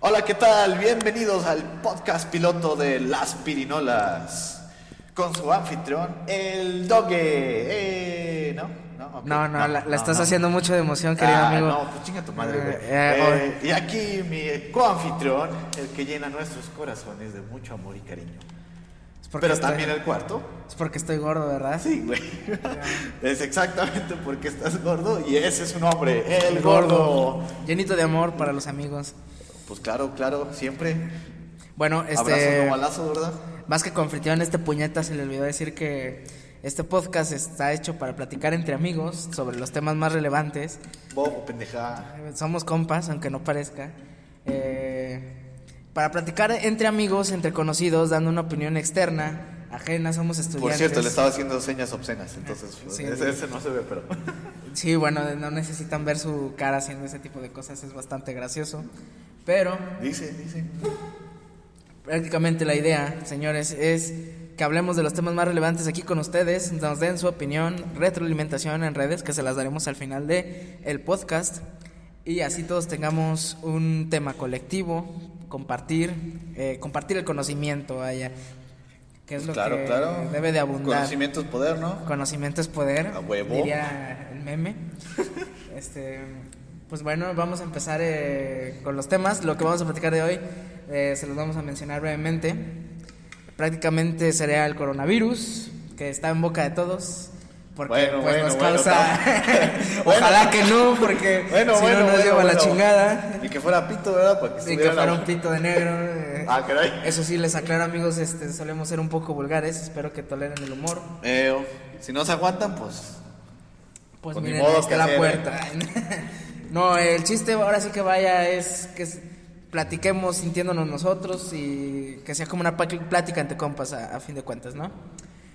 Hola, ¿qué tal? Bienvenidos al podcast piloto de Las Pirinolas. Con su anfitrión, el Doge. Eh, ¿No? No, ok. No, no, la, la estás no. haciendo mucho de emoción, querido Ah, amigo. No, pues chinga tu madre, güey. Eh, eh, Eh, y aquí mi coanfitrión, el que llena nuestros corazones de mucho amor y cariño. Pero estoy- también el cuarto. Es porque estoy gordo, ¿verdad? Sí, güey. Es exactamente porque estás gordo y ese es su nombre, el gordo. Llenito de amor para los amigos. Pues claro, claro, siempre. Bueno, Abrazo este. no balazo, ¿verdad? Más que confritión, este puñeta se le olvidó decir que este podcast está hecho para platicar entre amigos sobre los temas más relevantes. Bobo, pendeja. Somos compas, aunque no parezca. Eh, para platicar entre amigos, entre conocidos, dando una opinión externa, ajena, somos estudiantes. Por cierto, le estaba haciendo señas obscenas, entonces pues, Sí. ese, ese no se ve, pero. Sí, bueno, no necesitan ver su cara haciendo ese tipo de cosas, es bastante gracioso. Pero dice, dice. prácticamente la idea, señores, es que hablemos de los temas más relevantes aquí con ustedes, nos den su opinión, retroalimentación en redes, que se las daremos al final de el podcast, y así todos tengamos un tema colectivo, compartir, eh, compartir el conocimiento, vaya, que es lo claro, que claro. debe de abundar. Conocimiento es poder, ¿no? Conocimiento es poder, A huevo. diría el meme. este, pues bueno, vamos a empezar eh, con los temas. Lo que vamos a platicar de hoy eh, se los vamos a mencionar brevemente. Prácticamente sería el coronavirus, que está en boca de todos. Porque Bueno, pues bueno, nos bueno, causa. Ojalá que no, porque Bueno, si no nos lleva la chingada. Y que fuera pito, ¿verdad? Para que Y que fuera la- un pito de negro. eh. Ah, caray. Eso sí, les aclaro, amigos, este, solemos ser un poco vulgares. Espero que toleren el humor. Eh, si no se aguantan, pues. Pues Pues miren, ahí está la hacer, ¿eh? puerta. no, el chiste ahora sí que vaya es que platiquemos sintiéndonos nosotros y que sea como una plática entre compas a, a fin de cuentas, ¿no?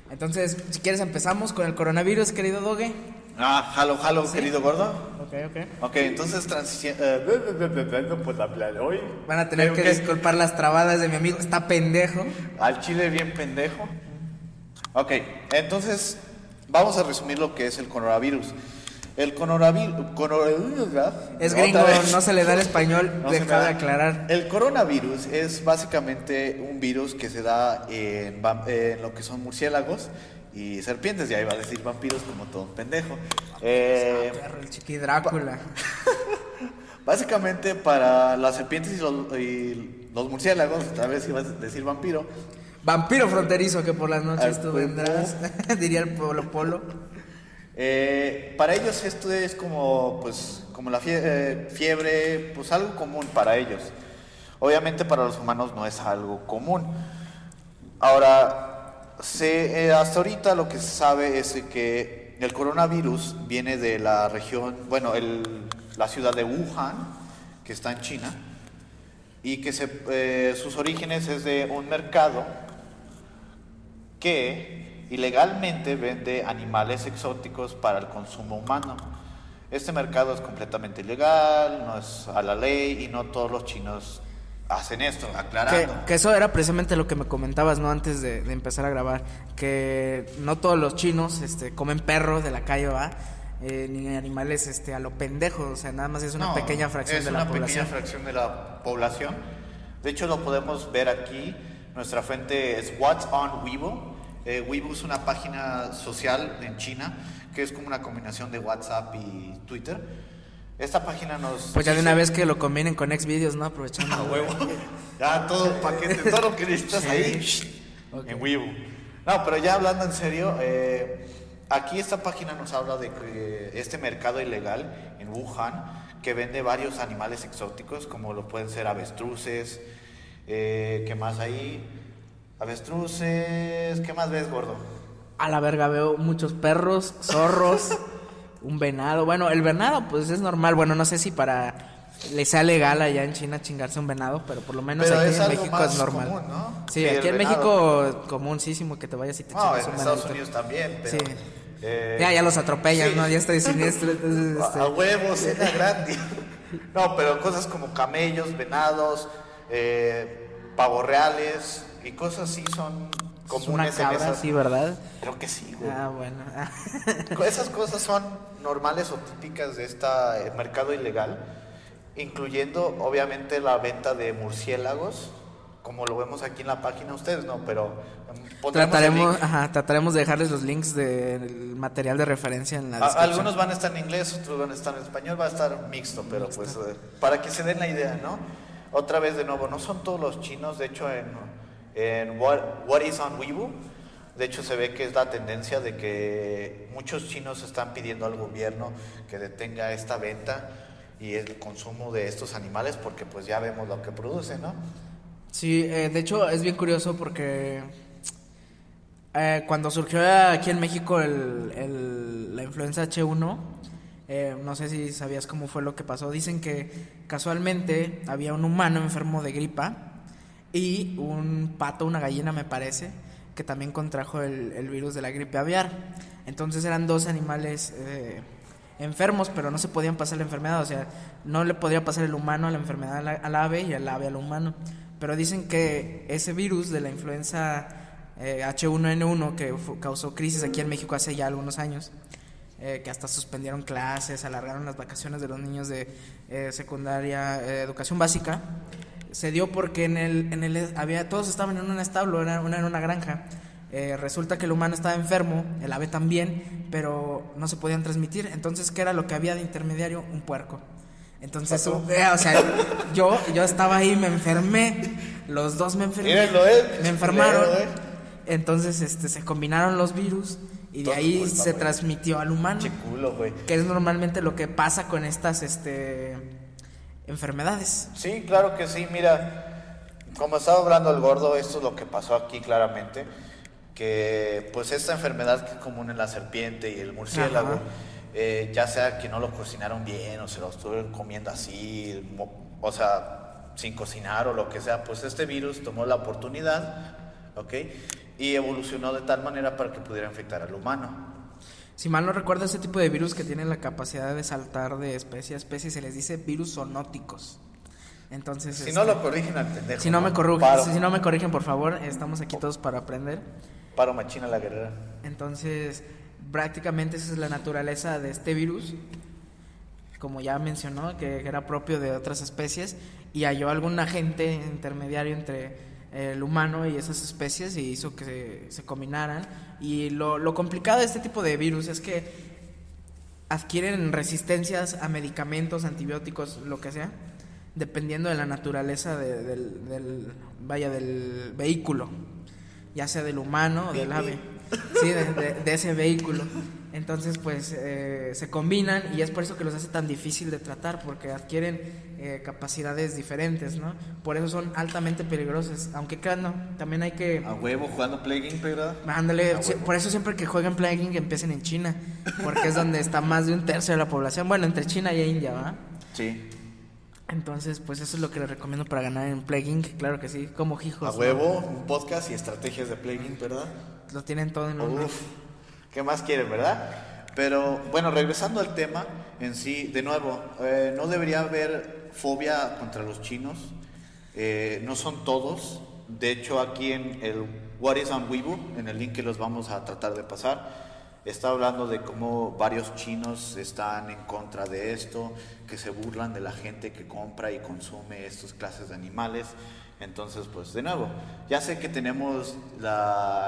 Entonces, si quieres empezamos con el coronavirus, querido Doge. Ah, jalo, jalo, querido gordo. Ok, ok. Ok, entonces transición. Eh, no puedo hablar hoy. Van a tener Creo que disculpar las trabadas de mi amigo, está pendejo. Al chile bien pendejo. Ok, entonces vamos a resumir lo que es el coronavirus. El coronavirus. Es gringo, no se le da el español, No deja de aclarar. El coronavirus es básicamente un virus que se da en, lo que son murciélagos y serpientes. Ya iba a decir vampiros como todo un pendejo. Eh, Perro, el chiqui Drácula. básicamente para las serpientes y los, y los murciélagos, tal vez iba a decir vampiro. Vampiro fronterizo que por las noches Al tú vendrás, diría el Polo Polo. Eh, para ellos esto es como, pues, como la eh, fiebre, pues algo común para ellos. Obviamente para los humanos no es algo común. Ahora, se, eh, hasta ahorita lo que se sabe es que el coronavirus viene de la región, bueno, el- la ciudad de Wuhan, que está en China, y que sus orígenes es de un mercado que ilegalmente vende animales exóticos para el consumo humano. Este mercado es completamente ilegal, no es a la ley y no todos los chinos hacen esto, Que, aclarando. que eso era precisamente lo que me comentabas, ¿no? Antes de, de empezar a grabar. Que no todos los chinos este, comen perros de la calle, ¿va? Eh, ni animales este, a lo pendejo. O sea, nada más es una No, pequeña fracción es de una la población. pequeña fracción de la población. De hecho, lo podemos ver aquí. Nuestra fuente es What's on Weibo. Eh, Weibo es una página social en China que es como una combinación de WhatsApp y Twitter. Esta página nos. Pues ya de una vez que lo combinen con Xvideos, ¿no? Aprovechando. A huevo. Ya todo paquete, todo lo que necesitas Sí. ahí en Weibo. No, pero ya hablando en serio, eh, aquí esta página nos habla de que este mercado ilegal en Wuhan que vende varios animales exóticos, como lo pueden ser avestruces, eh, ¿qué más hay? Avestruces, ¿qué más ves, gordo? A la verga veo muchos perros, zorros, un venado. Bueno, el venado pues es normal. Bueno, no sé si para le sea legal allá en China chingarse un venado, pero por lo menos Pero aquí es en algo México más es normal. común, ¿no? Sí, Sí, aquí en venado. México comunísimo que te vayas y te No, chingas en un Estados venadito. Unidos también, pero... Sí. eh, Ya, ya los atropellan, sí. ¿no? Ya estoy siniestro, entonces, A- este, A huevos, cena gratis. No, pero cosas como camellos, venados, eh, pavos reales y cosas así son es comunes una en cabra, esas. sí, ¿verdad? Creo que sí, güey. Ah, bueno. Esas cosas son normales o típicas de este mercado ilegal. incluyendo obviamente la venta de murciélagos, como lo vemos aquí en la página ustedes, no, pero em, trataremos, ajá, trataremos de dejarles los links del material de referencia en la descripción. Algunos van a estar en inglés, otros van a estar en español, va a estar mixto, pero pues eh, para que se den la idea, ¿no? Otra vez de nuevo, no son todos los chinos, de hecho en, en What, What is on Weibo, de hecho se ve que es la tendencia de que muchos chinos están pidiendo al gobierno que detenga esta venta y el consumo de estos animales porque pues ya vemos lo que producen, ¿no? Sí, eh, de hecho es bien curioso porque eh, cuando surgió aquí en México el, la influenza H1, eh, no sé si sabías cómo fue lo que pasó, dicen que casualmente había un humano enfermo de gripa y un pato, una gallina me parece, que también contrajo el, virus de la gripe aviar. Entonces eran dos animales enfermos, pero no se podían pasar la enfermedad, o sea, no le podía pasar el humano a la enfermedad al, ave y el ave al humano. Pero dicen que ese virus de la influenza H1N1 eh, que causó crisis aquí en México hace ya algunos años, eh, que hasta suspendieron clases, alargaron las vacaciones de los niños de eh, secundaria, educación básica, se dio porque en el, en el había todos estaban en un establo, era una, en una granja. resulta que el humano estaba enfermo, el ave también, pero no se podían transmitir. Entonces, ¿qué era lo que había de intermediario? Un puerco. Entonces, eh, o sea, yo, yo estaba ahí, me enfermé, los dos me enfermé, eh, me enfermaron. Eh. Entonces, este, se combinaron los virus y de ahí se transmitió al humano. Que es normalmente lo que pasa con estas, este, enfermedades. Sí, claro que sí. Mira, como estaba hablando el gordo, esto es lo que pasó aquí claramente, que pues esta enfermedad que es común en la serpiente y el murciélago. Eh, ya sea que no lo cocinaron bien o se lo estuvieron comiendo así, o sea, sin cocinar o lo que sea, pues este virus tomó la oportunidad, ¿ok? Y evolucionó de tal manera para que pudiera infectar al humano. Si mal no recuerdo, ese tipo de virus que tienen la capacidad de saltar de especie a especie se les dice virus zoonóticos. Entonces, si no lo corrigen al pendejo. Si no, me corrigen, si no me corrigen, por favor, estamos aquí todos para aprender. Paro machina la guerrera. Entonces, prácticamente esa es la naturaleza de este virus, como ya mencionó, que era propio de otras especies, y halló algún agente intermediario entre el humano y esas especies y hizo que se, combinaran. Y lo, lo, complicado de este tipo de virus es que adquieren resistencias a medicamentos, antibióticos, lo que sea, dependiendo de la naturaleza del, del, vaya, del vehículo, ya sea del humano o del ave sí, de, ese vehículo. Entonces, pues eh, se combinan y es por eso que los hace tan difícil de tratar, porque adquieren eh, capacidades diferentes, ¿no? Por eso son altamente peligrosos. Aunque claro, también hay que. A huevo, jugando Plague ¿verdad? Ándale, por eso siempre que jueguen Plague empiecen en China, porque es donde está más de un tercio de la población. Bueno, entre China y India, ¿va? Sí. Entonces, pues eso es lo que les recomiendo para ganar en Plague claro que sí, como hijos. A huevo, un podcast y estrategias de Plague ¿verdad? lo tienen todo en uno. ¿Qué más quieren, verdad? Pero bueno, regresando al tema en sí, de nuevo, eh, no debería haber fobia contra los chinos. Eh, no son todos. De hecho, aquí en el What is on Weibo, en el link que los vamos a tratar de pasar, está hablando de cómo varios chinos están en contra de esto, que se burlan de la gente que compra y consume estas clases de animales. Entonces, pues de nuevo, ya sé que tenemos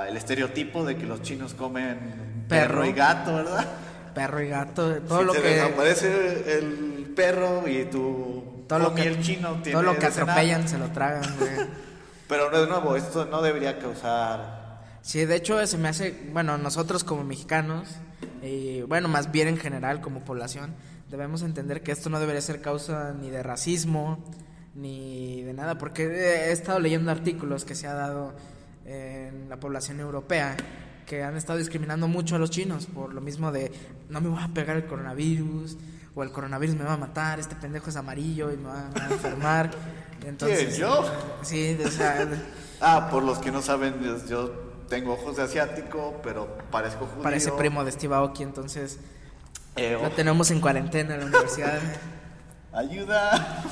el estereotipo de que los chinos comen perro, y gato, ¿verdad? Perro y gato, todo lo que desaparece el perro y tu todo lo que el chino tiene todo lo que atropellan se lo tragan, Pero de nuevo, esto no debería causar. Sí, de hecho se me hace, bueno, nosotros como mexicanos y bueno, más bien en general como población, debemos entender que esto no debería ser causa ni de racismo, ni de nada, porque he estado leyendo artículos que se ha dado en la población europea que han estado discriminando mucho a los chinos por lo mismo de no me voy a pegar el coronavirus o el coronavirus me va a matar, este pendejo es amarillo y me va, a enfermar. Entonces, yo? Sí, o sea, ah, por los que no saben, yo tengo ojos de asiático, pero parezco judío. Parece primo de Steve Aoki, entonces eh, lo tenemos en cuarentena en la universidad. Ayuda.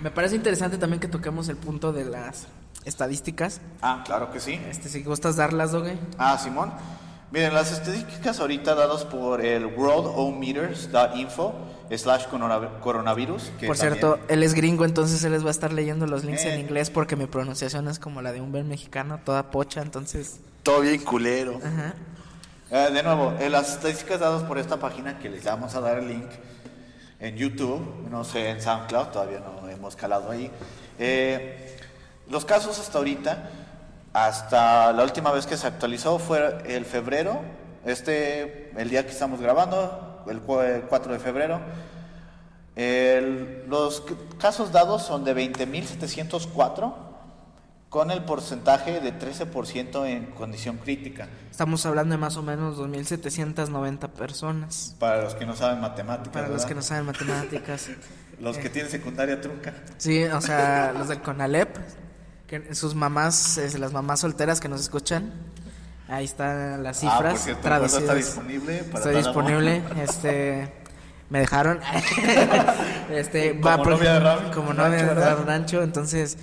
Me parece interesante también que toquemos el punto de las estadísticas. Ah, claro que sí. Este, si gustas darlas, Doge. Ah, Simón. Miren, las estadísticas ahorita dadas por el worldometers.info slash corona- coronavirus. que Por también- cierto, él es gringo, entonces él les va a estar leyendo los links Eh. en inglés porque mi pronunciación es como la de un buen mexicano, toda pocha, entonces... Todo bien culero. Ajá. Eh, de nuevo, eh, las estadísticas dadas por esta página, que les vamos a dar el link en YouTube, no sé, en SoundCloud, todavía no hemos calado ahí. Eh, los casos hasta ahorita, hasta la última vez que se actualizó fue el febrero, este, el día que estamos grabando, el cu- el 4 de febrero. El- los casos dados son de 20.704, con el porcentaje de 13% en condición crítica. Estamos hablando de más o menos 2.790 personas. Para los que no saben matemáticas. Para los ¿verdad? que no saben matemáticas. Los que tienen secundaria trunca. Sí, o sea, los del CONALEP, que sus mamás, las mamás solteras que nos escuchan, ahí están las Ah, por cifras cierto, el curso traducidas. está disponible para disponible, amor. este, me dejaron, este, Como novia de Ram- como novia Rancho, de rancho, entonces,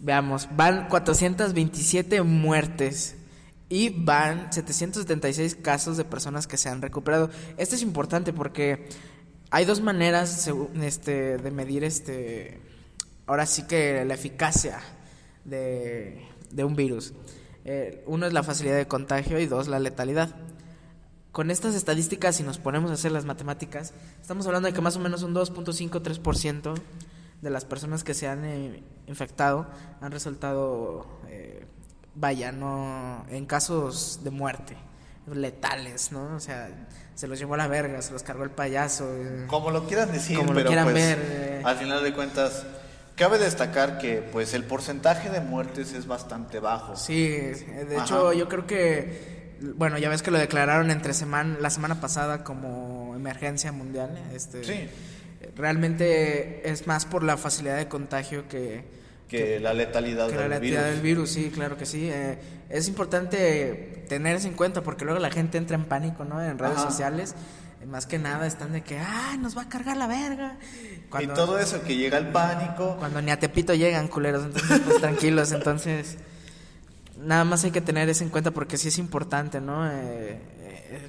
veamos, van 427 muertes. Y van 776 casos de personas que se han recuperado. Esto es importante porque hay dos maneras este, de medir este ahora sí que la eficacia de, de un virus. Eh, uno es la facilidad de contagio y dos la letalidad. Con estas estadísticas, si nos ponemos a hacer las matemáticas, estamos hablando de que más o menos un 2.53% de las personas que se han eh, infectado han resultado, eh, vaya, no en casos de muerte, letales, ¿no? O sea, se los llevó a la verga, se los cargó el payaso. eh. Como lo quieran decir, Como lo quieran pues, ver, al final de cuentas, cabe destacar que pues el porcentaje de muertes es bastante bajo. Sí, de Ajá. hecho yo creo que, bueno, ya ves que lo declararon entre semana, la semana pasada como emergencia mundial. Este, Sí. Realmente es más por la facilidad de contagio que, Que la letalidad que la del letalidad virus. del virus, sí, claro que sí. Eh, es importante tener eso en cuenta porque luego la gente entra en pánico, ¿no? En redes Ajá. sociales. Más que nada están de que, ah, nos va a cargar la verga. Y todo eso, que llega el pánico. Cuando ni a Tepito llegan, culeros, entonces pues tranquilos, entonces nada más hay que tener eso en cuenta porque sí es importante, ¿no? Eh,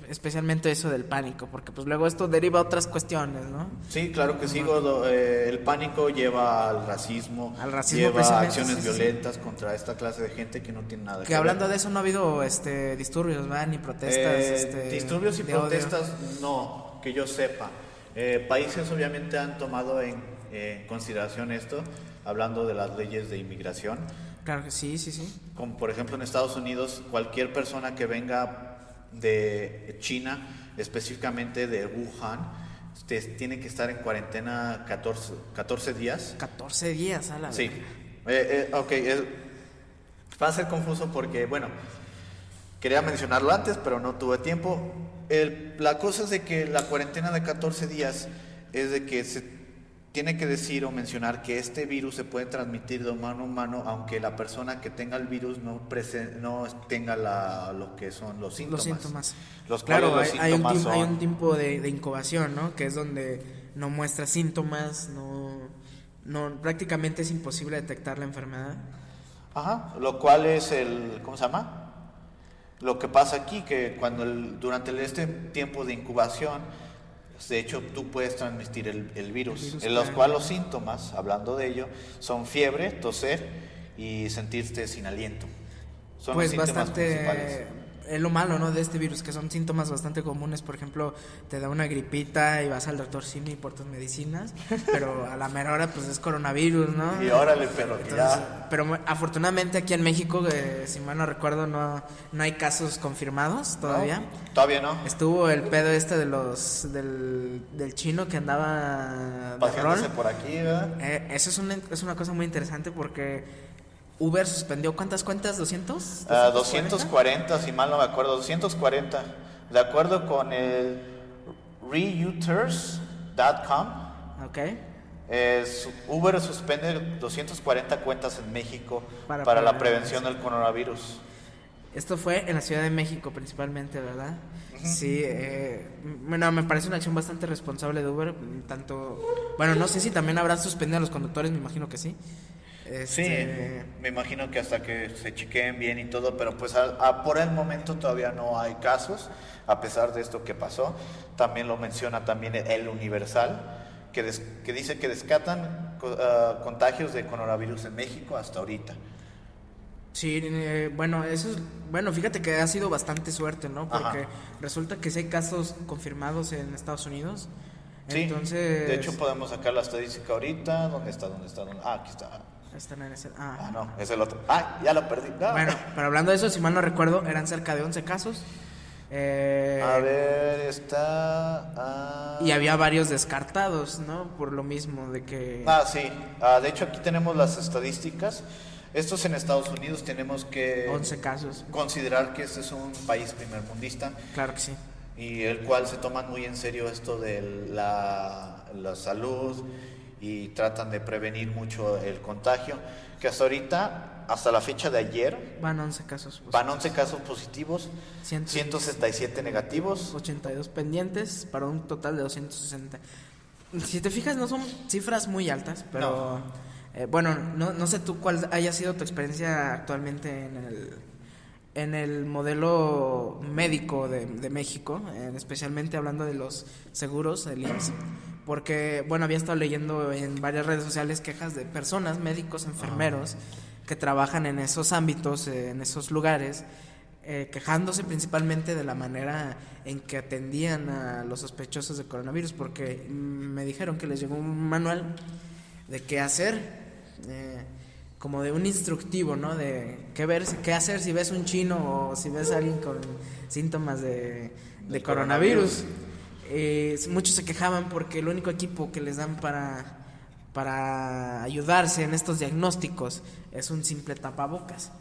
especialmente eso del pánico, porque pues luego esto deriva a otras cuestiones, ¿no? Sí, claro que sí. Eh, el pánico lleva al racismo, Al racismo, lleva acciones sí, sí, sí. violentas contra esta clase de gente que no tiene nada que, Que hablando de eso no ha habido este disturbios, ¿verdad? Ni protestas, Eh, este, disturbios y odio. protestas, no, que yo sepa. Eh, países obviamente han tomado en eh, consideración esto, hablando de las leyes de inmigración. Claro que sí, sí, sí. Como por ejemplo en Estados Unidos, cualquier persona que venga de China, específicamente de Wuhan, este, tiene que estar en cuarentena 14, 14 días. 14 días, a la Sí. Eh, eh, ok, es- va a ser confuso porque, bueno, quería mencionarlo antes, pero no tuve tiempo. El- la cosa es de que la cuarentena de 14 días es de que se tiene que decir o mencionar que este virus se puede transmitir de humano a humano, aunque la persona que tenga el virus no, no tenga la, lo que son los síntomas. Los síntomas. Los claro, los hay, hay un tiempo, hay son- un tiempo de, de incubación, ¿no? Que es donde no muestra síntomas, no, no, prácticamente es imposible detectar la enfermedad. Ajá, lo cual es el, ¿cómo se llama? Lo que pasa aquí, que cuando el- durante el- este tiempo de incubación, de hecho tú puedes transmitir el, el virus, El virus, en los cuales los síntomas, hablando de ello, son fiebre, toser y sentirte sin aliento. Son pues los síntomas principales. Es lo malo no de este virus que son síntomas bastante comunes por ejemplo te da una gripita y vas al doctor Simi por tus medicinas pero a la mera hora pues es coronavirus no Y órale, pero Entonces, ya... pero afortunadamente aquí en México eh, si mal no recuerdo no no hay casos confirmados todavía ¿no? Todavía no. estuvo el pedo este de los del, del chino que andaba de rol por aquí, ¿verdad? Eh, eso es una, es una cosa muy interesante porque Uber suspendió cuántas cuentas, 200? Ah, 240? 240, si mal no me acuerdo, 240. De acuerdo con el reuters.com, Ok. Eh, su- Uber suspende 240 cuentas en México Para para, la prevención del coronavirus. Esto fue en la Ciudad de México principalmente, ¿verdad? Sí, eh, bueno, me parece una acción bastante responsable de Uber, tanto, bueno, no sé si también habrán suspendido a los conductores, me imagino que sí. Sí, Este, me imagino que hasta que se chequeen bien y todo, pero pues a- a- por el momento todavía no hay casos, a pesar de esto que pasó. También lo menciona también el Universal, que, des- que dice que descatan co- ah, contagios de coronavirus en México hasta ahorita. Sí, eh, bueno, eso es, bueno, fíjate que ha sido bastante suerte, ¿no? Porque Ajá. resulta que sí hay casos confirmados en Estados Unidos. Sí, Entonces, de hecho podemos sacar la estadística ahorita. ¿Dónde está? ¿Dónde está? ¿Dónde? Ah, aquí está. Están en ese- ah. Ah, no, es el otro. Ah, ya lo perdí. Ah. Bueno, pero hablando de eso, si mal no recuerdo, eran cerca de 11 casos. Eh, A ver, está... ah. Y había varios descartados, ¿no? Por lo mismo de que... Ah, sí. Ah, de hecho, aquí tenemos las estadísticas. Estos en Estados Unidos tenemos que 11 casos. considerar que este es un país primermundista Claro que sí. y el cual se toman muy en serio esto de la, la salud y tratan de prevenir mucho el contagio. Que hasta ahorita, hasta la fecha de ayer, Van 11 casos. van 11 casos positivos, 167 negativos. 82 pendientes para un total de 260. Si te fijas, no son cifras muy altas, pero eh, bueno, no, no sé tú cuál haya sido tu experiencia actualmente en el, en el modelo médico de, de México, eh, especialmente hablando de los seguros, el IMSS. Porque, bueno, había estado leyendo en varias redes sociales quejas de personas, médicos, enfermeros, que trabajan en esos ámbitos, eh, en esos lugares, eh, quejándose principalmente de la manera en que atendían a los sospechosos de coronavirus, porque mm, me dijeron que les llegó un manual de qué hacer, eh, como de un instructivo, ¿no? De qué ver, qué hacer si ves un chino o si ves a alguien con síntomas de, coronavirus. Eh, muchos se quejaban porque el único equipo que les dan para, para ayudarse en estos diagnósticos es un simple tapabocas.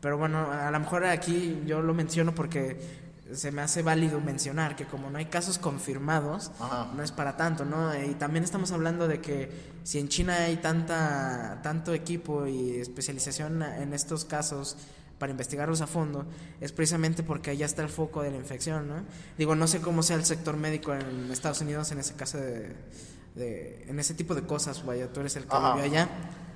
Pero bueno, a lo mejor aquí yo lo menciono porque se me hace válido mencionar que como no hay casos confirmados, Ajá. no es para tanto, ¿no? Y también estamos hablando de que si en China hay tanta tanto equipo y especialización en estos casos para investigarlos a fondo, es precisamente porque allá está el foco de la infección, ¿no? Digo, no sé cómo sea el sector médico en Estados Unidos en ese caso de, de- en ese tipo de cosas, vaya, tú eres el que Ajá. vivió allá.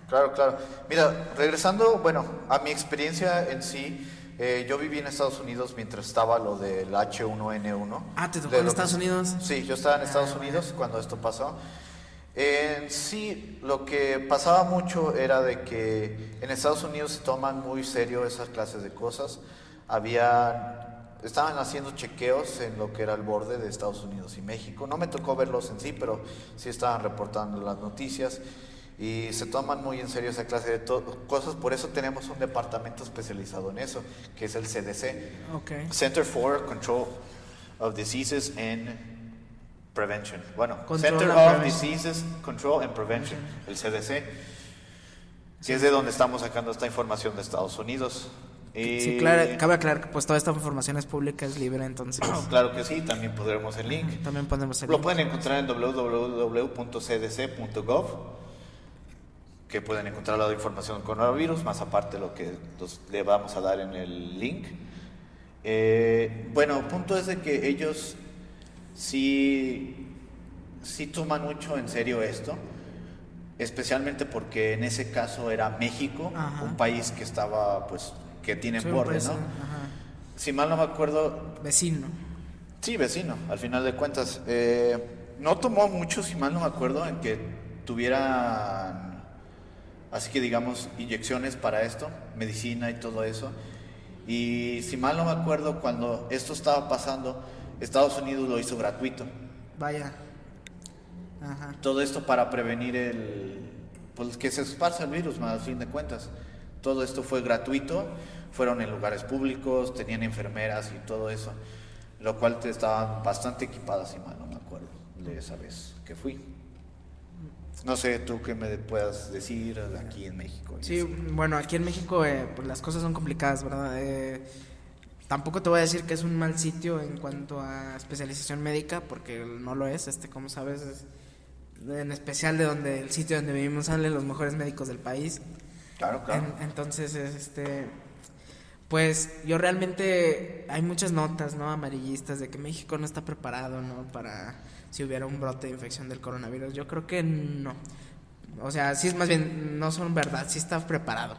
Claro, claro. Mira, regresando, bueno, a mi experiencia en sí, eh, yo viví en Estados Unidos mientras estaba lo del H1N1. Ah, ¿te tocó en Estados que- Unidos? Sí, yo estaba en Estados Ah, Unidos cuando esto pasó. En sí, lo que pasaba mucho era de que en Estados Unidos se toman muy serio esas clases de cosas. Había, estaban haciendo chequeos en lo que era el borde de Estados Unidos y México. No me tocó verlos en sí, pero sí estaban reportando las noticias y se toman muy en serio esa clase de cosas. Por eso tenemos un departamento especializado en eso, que es el CDC. Ok. Center for Control of Diseases and Prevention. Bueno, Control Center of Prevention. Diseases Control and Prevention, el CDC, que es de donde estamos sacando esta información de Estados Unidos. Y- Sí, claro, cabe aclarar que pues toda esta información es pública, es libre, entonces Claro que sí, también pondremos el link. también ponemos el Lo link. pueden encontrar en www.cdc.gov, que pueden encontrar la información del coronavirus, más aparte lo que los- le vamos a dar en el link. Eh, bueno, punto es de que ellos sí, sí toman mucho en serio esto, especialmente porque en ese caso era México, Ajá. un país que estaba, pues, que tiene Sí, borde, ¿no? ajá. Si mal no me acuerdo, Vecino. Sí, vecino, al final de cuentas. Eh, no tomó mucho, si mal no me acuerdo, en que tuvieran, así que digamos, inyecciones para esto, medicina y todo eso. Y si mal no me acuerdo, cuando esto estaba pasando, Estados Unidos lo hizo gratuito. Vaya. Ajá. Todo esto para prevenir el, pues que se esparza el virus, más al fin de cuentas. Todo esto fue gratuito, fueron en lugares públicos, tenían enfermeras y todo eso, lo cual te estaban bastante equipadas, si mal no me acuerdo, de esa vez que fui. No sé tú qué me puedas decir aquí en México. Sí, así. bueno, aquí en México eh, pues las cosas son complicadas, ¿verdad? Eh, tampoco te voy a decir que es un mal sitio en cuanto a especialización médica, porque no lo es, este, como sabes, es en especial de donde el sitio donde vivimos salen los mejores médicos del país. Claro, claro. En- entonces, este, pues yo realmente hay muchas notas, ¿no? Amarillistas de que México no está preparado, ¿no? Para si hubiera un brote de infección del coronavirus. Yo creo que no. O sea, sí es más bien, no son verdad, sí está preparado.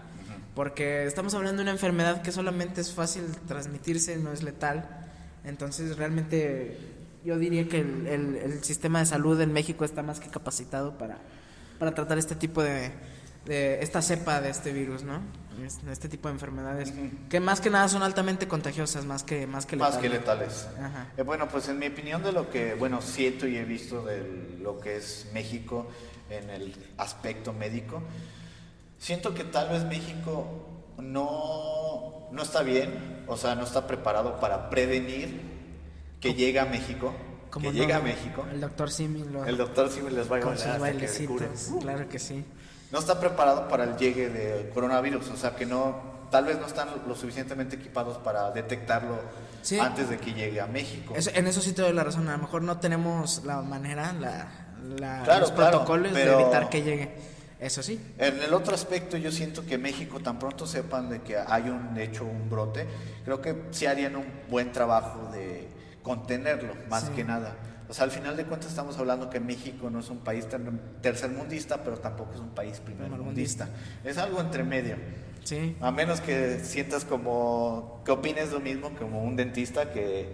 Porque estamos hablando de una enfermedad que solamente es fácil transmitirse, no es letal. Entonces, realmente, yo diría que el, el- el sistema de salud en México está más que capacitado para, para tratar este tipo de, de esta cepa de este virus, ¿no? Es- Este tipo de enfermedades que más que nada son altamente contagiosas, más que más que Más letales. que letales. Ajá. Eh, bueno, pues en mi opinión de lo que, bueno, siento y he visto de lo que es México en el aspecto médico, siento que tal vez México no, no está bien, o sea, no está preparado para prevenir que llegue a México, Como que no, llegue a México. El doctor Simi lo El doctor sí me les va a con sus hasta que bailecitos, claro que sí. No está preparado para el llegue del coronavirus, o sea que no, tal vez no están lo suficientemente equipados para detectarlo Sí. antes de que llegue a México. Eso- en eso sí te doy la razón. A lo mejor no tenemos la manera, la, la- Claro, los claro, protocolos pero- de evitar que llegue. Eso sí. En el otro aspecto, yo siento que México, tan pronto sepan de que hay un hecho, un brote, creo que sí harían un buen trabajo de contenerlo, más Sí. que nada. O sea, al final de cuentas estamos hablando que México no es un país ter- tercermundista, pero tampoco es un país primermundista. Es algo entre medio. Sí. A menos que sientas como, que opines lo mismo como un dentista que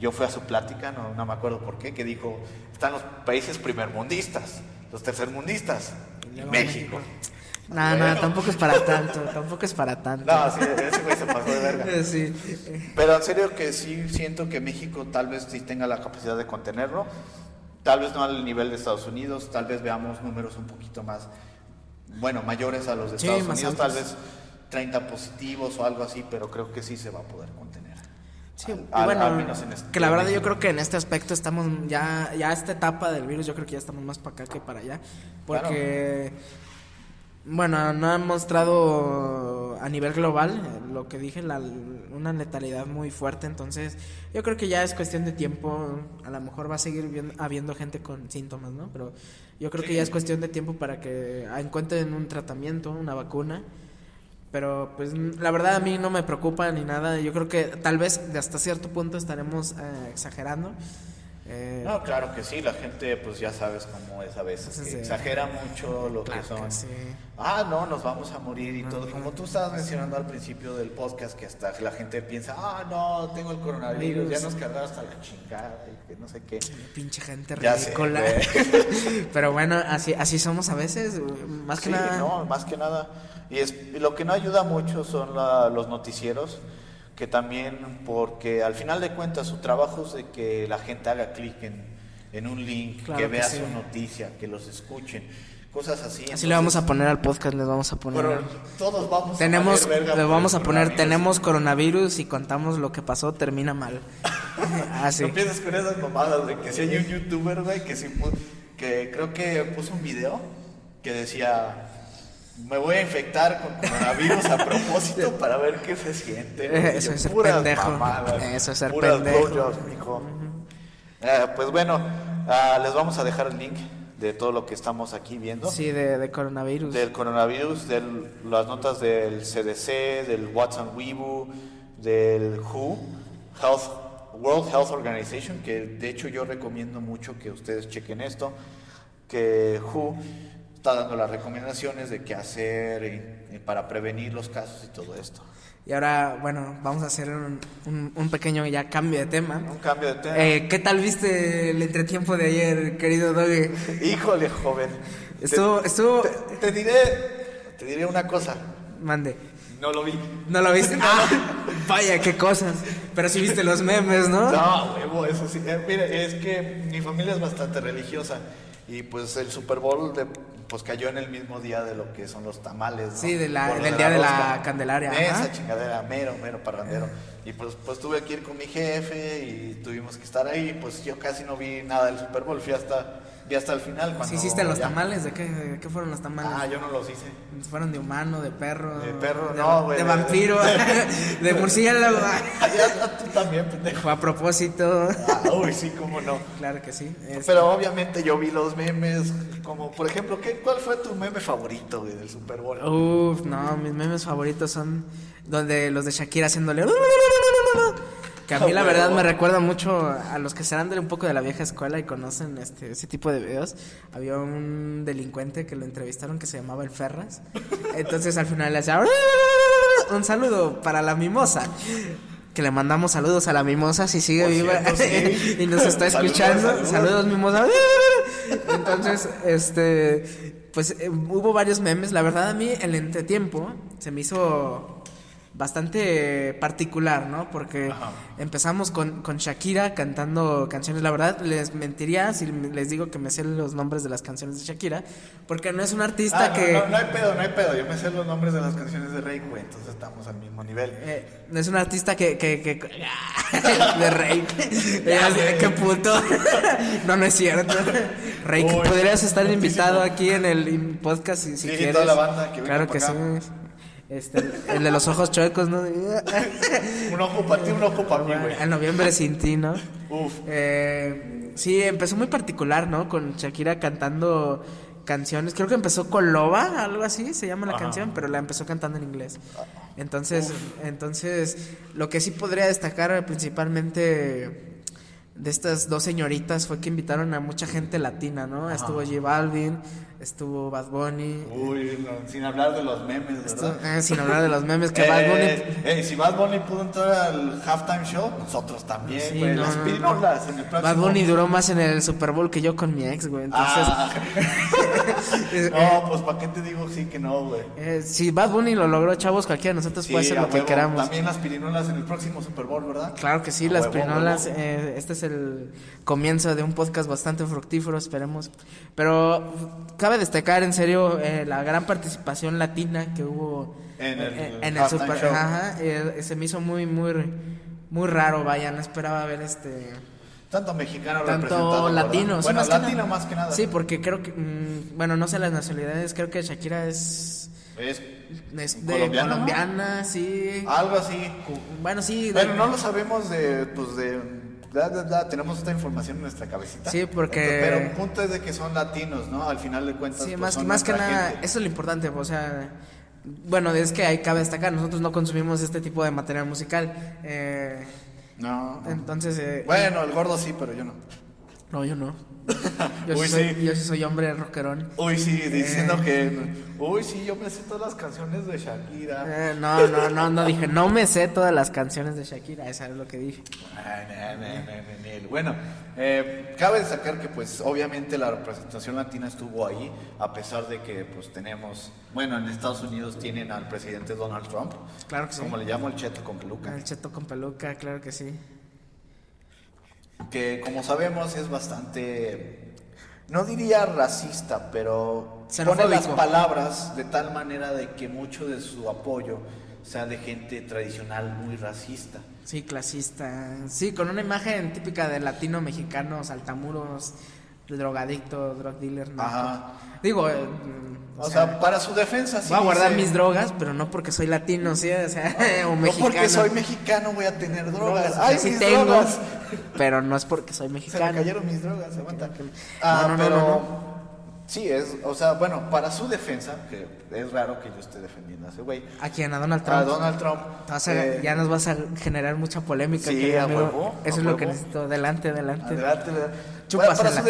yo fui a su plática, no, no me acuerdo por qué, que dijo, están los países primermundistas, los tercermundistas, Luego México. No, no, tampoco es para tanto. tampoco es para tanto. No, sí, ese güey se pasó de verga. Sí. Pero en serio que sí siento que México tal vez sí tenga la capacidad de contenerlo. Tal vez no al nivel de Estados Unidos, tal vez veamos números un poquito más, bueno, mayores a los de Sí, Estados Unidos, tal vez 30 positivos o algo así, pero creo que sí se va a poder contener. Sí, Al- bueno, al menos en este- que la verdad yo creo que en este aspecto estamos ya, ya esta etapa del virus, yo creo que ya estamos más para acá que para allá, porque, bueno, no han mostrado a nivel global, eh, lo que dije, la, una letalidad muy fuerte, entonces yo creo que ya es cuestión de tiempo, a lo mejor va a seguir bien- habiendo gente con síntomas, ¿no? Pero yo creo que ya es cuestión de tiempo para que encuentren un tratamiento, una vacuna. Pero pues la verdad a mí no me preocupa ni nada. Yo creo que tal vez hasta cierto punto estaremos eh, exagerando. Eh, No, claro que sí, la gente pues ya sabes cómo es a veces, que sí. exagera mucho lo claro que son. sí. Ah, no, nos vamos a morir y todo. Como tú estabas mencionando al principio del podcast, que hasta la gente piensa, ah, no, tengo el coronavirus, Virus. ya nos cargaron hasta la chingada y que no sé qué. Pinche gente ridícula. Pero bueno, así, así somos a veces. Más que Sí, nada. no, más que nada. Y, es, y lo que no ayuda mucho son la- los noticieros, que también, porque al final de cuentas su trabajo es de que la gente haga clic en, en un link, Claro que que vea sí. su noticia, que los escuchen, cosas así. Así le vamos a poner al podcast, les vamos a poner. Pero todos vamos tenemos, a verga le vamos a poner, tenemos coronavirus y contamos lo que pasó, termina mal. Así. No empieces con esas mamadas de que si hay un youtuber, güey, que pu- que creo que puso un video que decía me voy a infectar con coronavirus a propósito para ver qué se siente. güey". Eso es puras pendejo. mamadas, Eso es ser puras pendejo. blowjobs, mijo. Eh, pues bueno, ah, les vamos a dejar el link de todo lo que estamos aquí viendo. Sí, de, de coronavirus. Del coronavirus, de las notas del CDC, del Watson Weibo, del WHO, Health, World Health Organization, que de hecho yo recomiendo mucho que ustedes chequen esto, que WHO está dando las recomendaciones de qué hacer y- y para prevenir los casos y todo esto. Y ahora, bueno, vamos a hacer un, un- un pequeño ya cambio de tema. Un cambio de tema. Eh, ¿Qué tal viste el entretiempo de ayer, querido Doge? Híjole, joven. Te- Estuvo, estuvo, Te, te diré, te diré una cosa. mande, No lo vi. ¿no lo viste? Ah, vaya, qué cosas. Pero sí viste los memes, ¿no? No, huevo, eso sí. Eh, mire, es que mi familia es bastante religiosa y pues el Super Bowl de- pues cayó en el mismo día de lo que son los tamales, ¿no? Sí, de la- del día de la. Candelaria, Esa chingadera, mero, mero parrandero. Y pues, pues tuve que ir con mi jefe y tuvimos que estar ahí. Pues yo casi no vi nada del Super Bowl, fui hasta, vi hasta el final. Cuando ¿Sí hiciste los ya- tamales? ¿De qué, de qué fueron los tamales? Ah, yo no los hice. ¿Fueron de humano, de perro? De perro, de, no, güey, De de- vampiro, de murciélago. Ya, tú también, pendejo. A propósito. Ah, uy, sí, cómo no. Claro que sí. Es- Pero obviamente yo vi los memes, como por ejemplo, ¿qué, ¿cuál fue tu meme favorito güey, del Super Bowl? Uf, no, mis memes favoritos son donde los de Shakira haciéndole. Que a mí la verdad me recuerda mucho a los que serán de un poco de la vieja escuela y conocen este ese tipo de videos. Había un delincuente que lo entrevistaron que se llamaba el Ferras. Entonces al final le hacía un saludo para la mimosa. Que le mandamos saludos a la mimosa si sigue viva y nos está escuchando. Saludos, mimosa. Entonces, este, pues eh, hubo varios memes. La verdad a mí el entretiempo se me hizo bastante particular, ¿no? Porque empezamos con, con, Shakira cantando canciones. La verdad, les mentiría si les digo que me sé los nombres de las canciones de Shakira, porque no es un artista ah, que. No, no, hay pedo, no hay pedo. Yo me sé los nombres de las canciones de Rey, güey, entonces estamos al mismo nivel. Eh, no es un artista que. que, que de Rey. ¡Qué puto! no, no es cierto. Rey, podrías estar invitado aquí en el podcast si, si sí, quieres. toda la banda que Claro que sí. Este, el de los ojos chuecos, ¿no? un ojo para ti, un ojo para mí, güey. En noviembre sin ti, ¿no? Uf. Eh, sí, empezó muy particular, ¿no? Con Shakira cantando canciones. Creo que empezó con Loba, algo así se llama la canción, pero la empezó cantando en inglés. Entonces, entonces, lo que sí podría destacar principalmente de estas dos señoritas fue que invitaron a mucha gente latina, ¿no? Estuvo J Balvin, estuvo Bad Bunny. Uy, no, sin hablar de los memes, ¿verdad? eh, sin hablar de los memes que Bad Bunny. Eh, si Bad Bunny pudo entrar al halftime show, nosotros también, güey. las pirinolas en el próximo. Bad Bunny duró más en el Super Bowl que yo con mi ex, güey. Entonces. Ah. no, pues ¿para qué te digo sí que no, güey? Eh, si Bad Bunny lo logró, chavos, cualquiera de nosotros puede hacer lo que queramos. También las pirinolas en el próximo Super Bowl, ¿verdad? Claro que sí, las pirinolas. Eh, este es el comienzo de un podcast bastante fructífero, esperemos. Pero cabe destacar en serio eh, la gran participación latina que hubo en el, en el Super Show. Ajá, eh, se me hizo muy, muy, muy raro, vaya, no esperaba ver este... Tanto mexicano Tanto latino. Bueno, más latino más que nada. Sí, porque creo que, mmm, bueno, no sé las nacionalidades, creo que Shakira es... Es, es de colombiana, colombiana ¿no? sí. Algo así. Bueno, sí. Bueno, de... no lo sabemos de, pues de Tenemos esta información en nuestra cabecita. Sí, porque. Pero el punto es de que son latinos, ¿no? Al final de cuentas. Sí, pues más, son más que nada, gente. eso es lo importante, o sea. Bueno, es que hay cabe destacar, nosotros no consumimos este tipo de material musical. Eh, no, no. Entonces. Eh, bueno, el gordo sí, pero yo no. No, yo no. Yo, uy, sí soy, sí. yo sí soy hombre rockerón. Uy, sí, diciendo Eh. que. Uy, sí, yo me sé todas las canciones de Shakira. Eh, no, no, no, no dije, no me sé todas las canciones de Shakira, eso es lo que dije. Ay, no, no, no, no, no. Bueno, eh, cabe destacar que pues obviamente la representación latina estuvo ahí, a pesar de que pues tenemos, bueno, en Estados Unidos tienen al presidente Donald Trump, Claro que sí. como le llamo el cheto con peluca, El cheto con peluca, claro que sí. Que como sabemos es bastante, no diría racista, pero pone las palabras de tal manera de que mucho de su apoyo sea de gente tradicional muy racista. Sí, clasista. Sí, con una imagen típica de latino mexicano, saltamuros, drogadicto, drug dealer, ¿no? Ajá. Digo, eh, O, sea, para su defensa sí voy a guardar dice- mis drogas, pero no porque soy latino, sí, o sea, o No mexicano. porque soy mexicano voy a tener drogas. Sea, Ay, sí mis tengo, drogas. pero no es porque soy Se me mexicano. cayeron mis drogas, aguanta. No, Ah, no, no, pero no, sí es, o sea, bueno, para su defensa, que es raro que yo esté defendiendo a ese güey, ¿A quién? ¿A Donald Trump? a Donald Trump. Vas a- eh, ya nos vas a generar mucha polémica. Sí, a huevo, a Eso es lo que huevo. necesito. Adelante, adelante. Adelante. Chúpasela.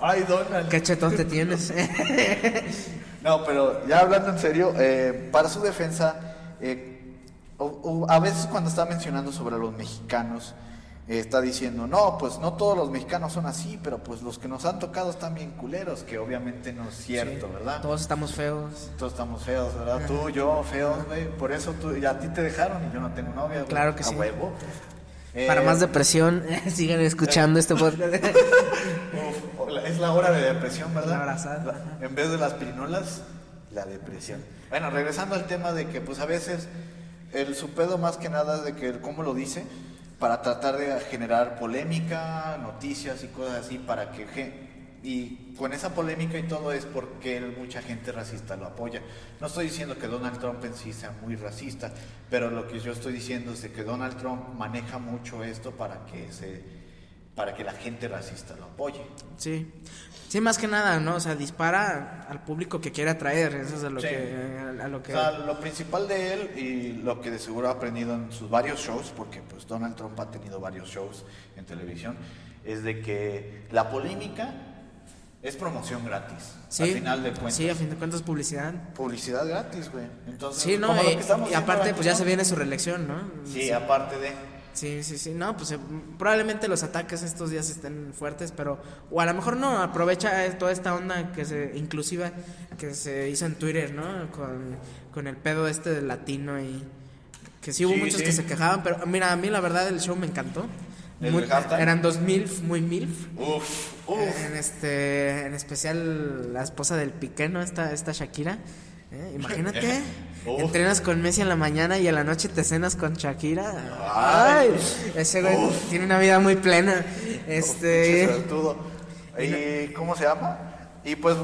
Ay, Donald. ¿Qué chetón te tienes? No, pero ya hablando en serio, eh, para su defensa, eh, o- o a veces cuando está mencionando sobre los mexicanos, está diciendo, no, pues no todos los mexicanos son así, pero pues los que nos han tocado están bien culeros, que obviamente no es cierto, ¿verdad? Todos estamos feos. Todos estamos feos, ¿verdad? Tú, yo, feos, güey. Por eso tú, y a ti te dejaron y yo no tengo novia, güey. Claro que A sí. huevo. Para Eh, más depresión, sigan escuchando este podcast. uf, es la hora de depresión, ¿verdad? Abrazada. En vez de las pirinolas, la depresión. Bueno, regresando al tema de que, pues a veces, el su pedo más que nada es de que, ¿cómo lo dice? Para tratar de generar polémica, noticias y cosas así, para que. Y con esa polémica y todo es porque mucha gente racista lo apoya. No estoy diciendo que Donald Trump en sí sea muy racista, pero lo que yo estoy diciendo es que Donald Trump maneja mucho esto para que se para que la gente racista lo apoye. Sí. Sí, más que nada, ¿no? O sea, dispara al público que quiere atraer, eso es a lo Sí. que... A lo que O sea, lo principal de él y lo que de seguro ha aprendido en sus varios shows, porque pues Donald Trump ha tenido varios shows en televisión, es de que la polémica es promoción gratis. sí, al final de cuentas. Sí, a fin de cuentas publicidad. Publicidad gratis, güey. Entonces, Sí, no, y, que estamos y aparte aquí, pues ya ¿no? se viene su reelección, ¿no? Sí, aparte de... Sí, sí, sí, no, pues eh, probablemente los ataques estos días estén fuertes, pero, o a lo mejor no, aprovecha eh, toda esta onda que se, inclusiva, que se hizo en Twitter, ¿no? Con, con el pedo este del latino y que sí hubo Sí, muchos sí. que se quejaban, pero mira, a mí la verdad el show me encantó. ¿El Muy- eran dos milf, muy milf. Uf, uf. En este, en especial la esposa del Piqué, ¿no? Esta, esta Shakira. ¿eh? Imagínate, Entrenas con Messi en la mañana y en la noche te cenas con Shakira. Ay. Ay, ese güey tiene una vida muy plena. Este. ¿Y cómo se llama? Y pues,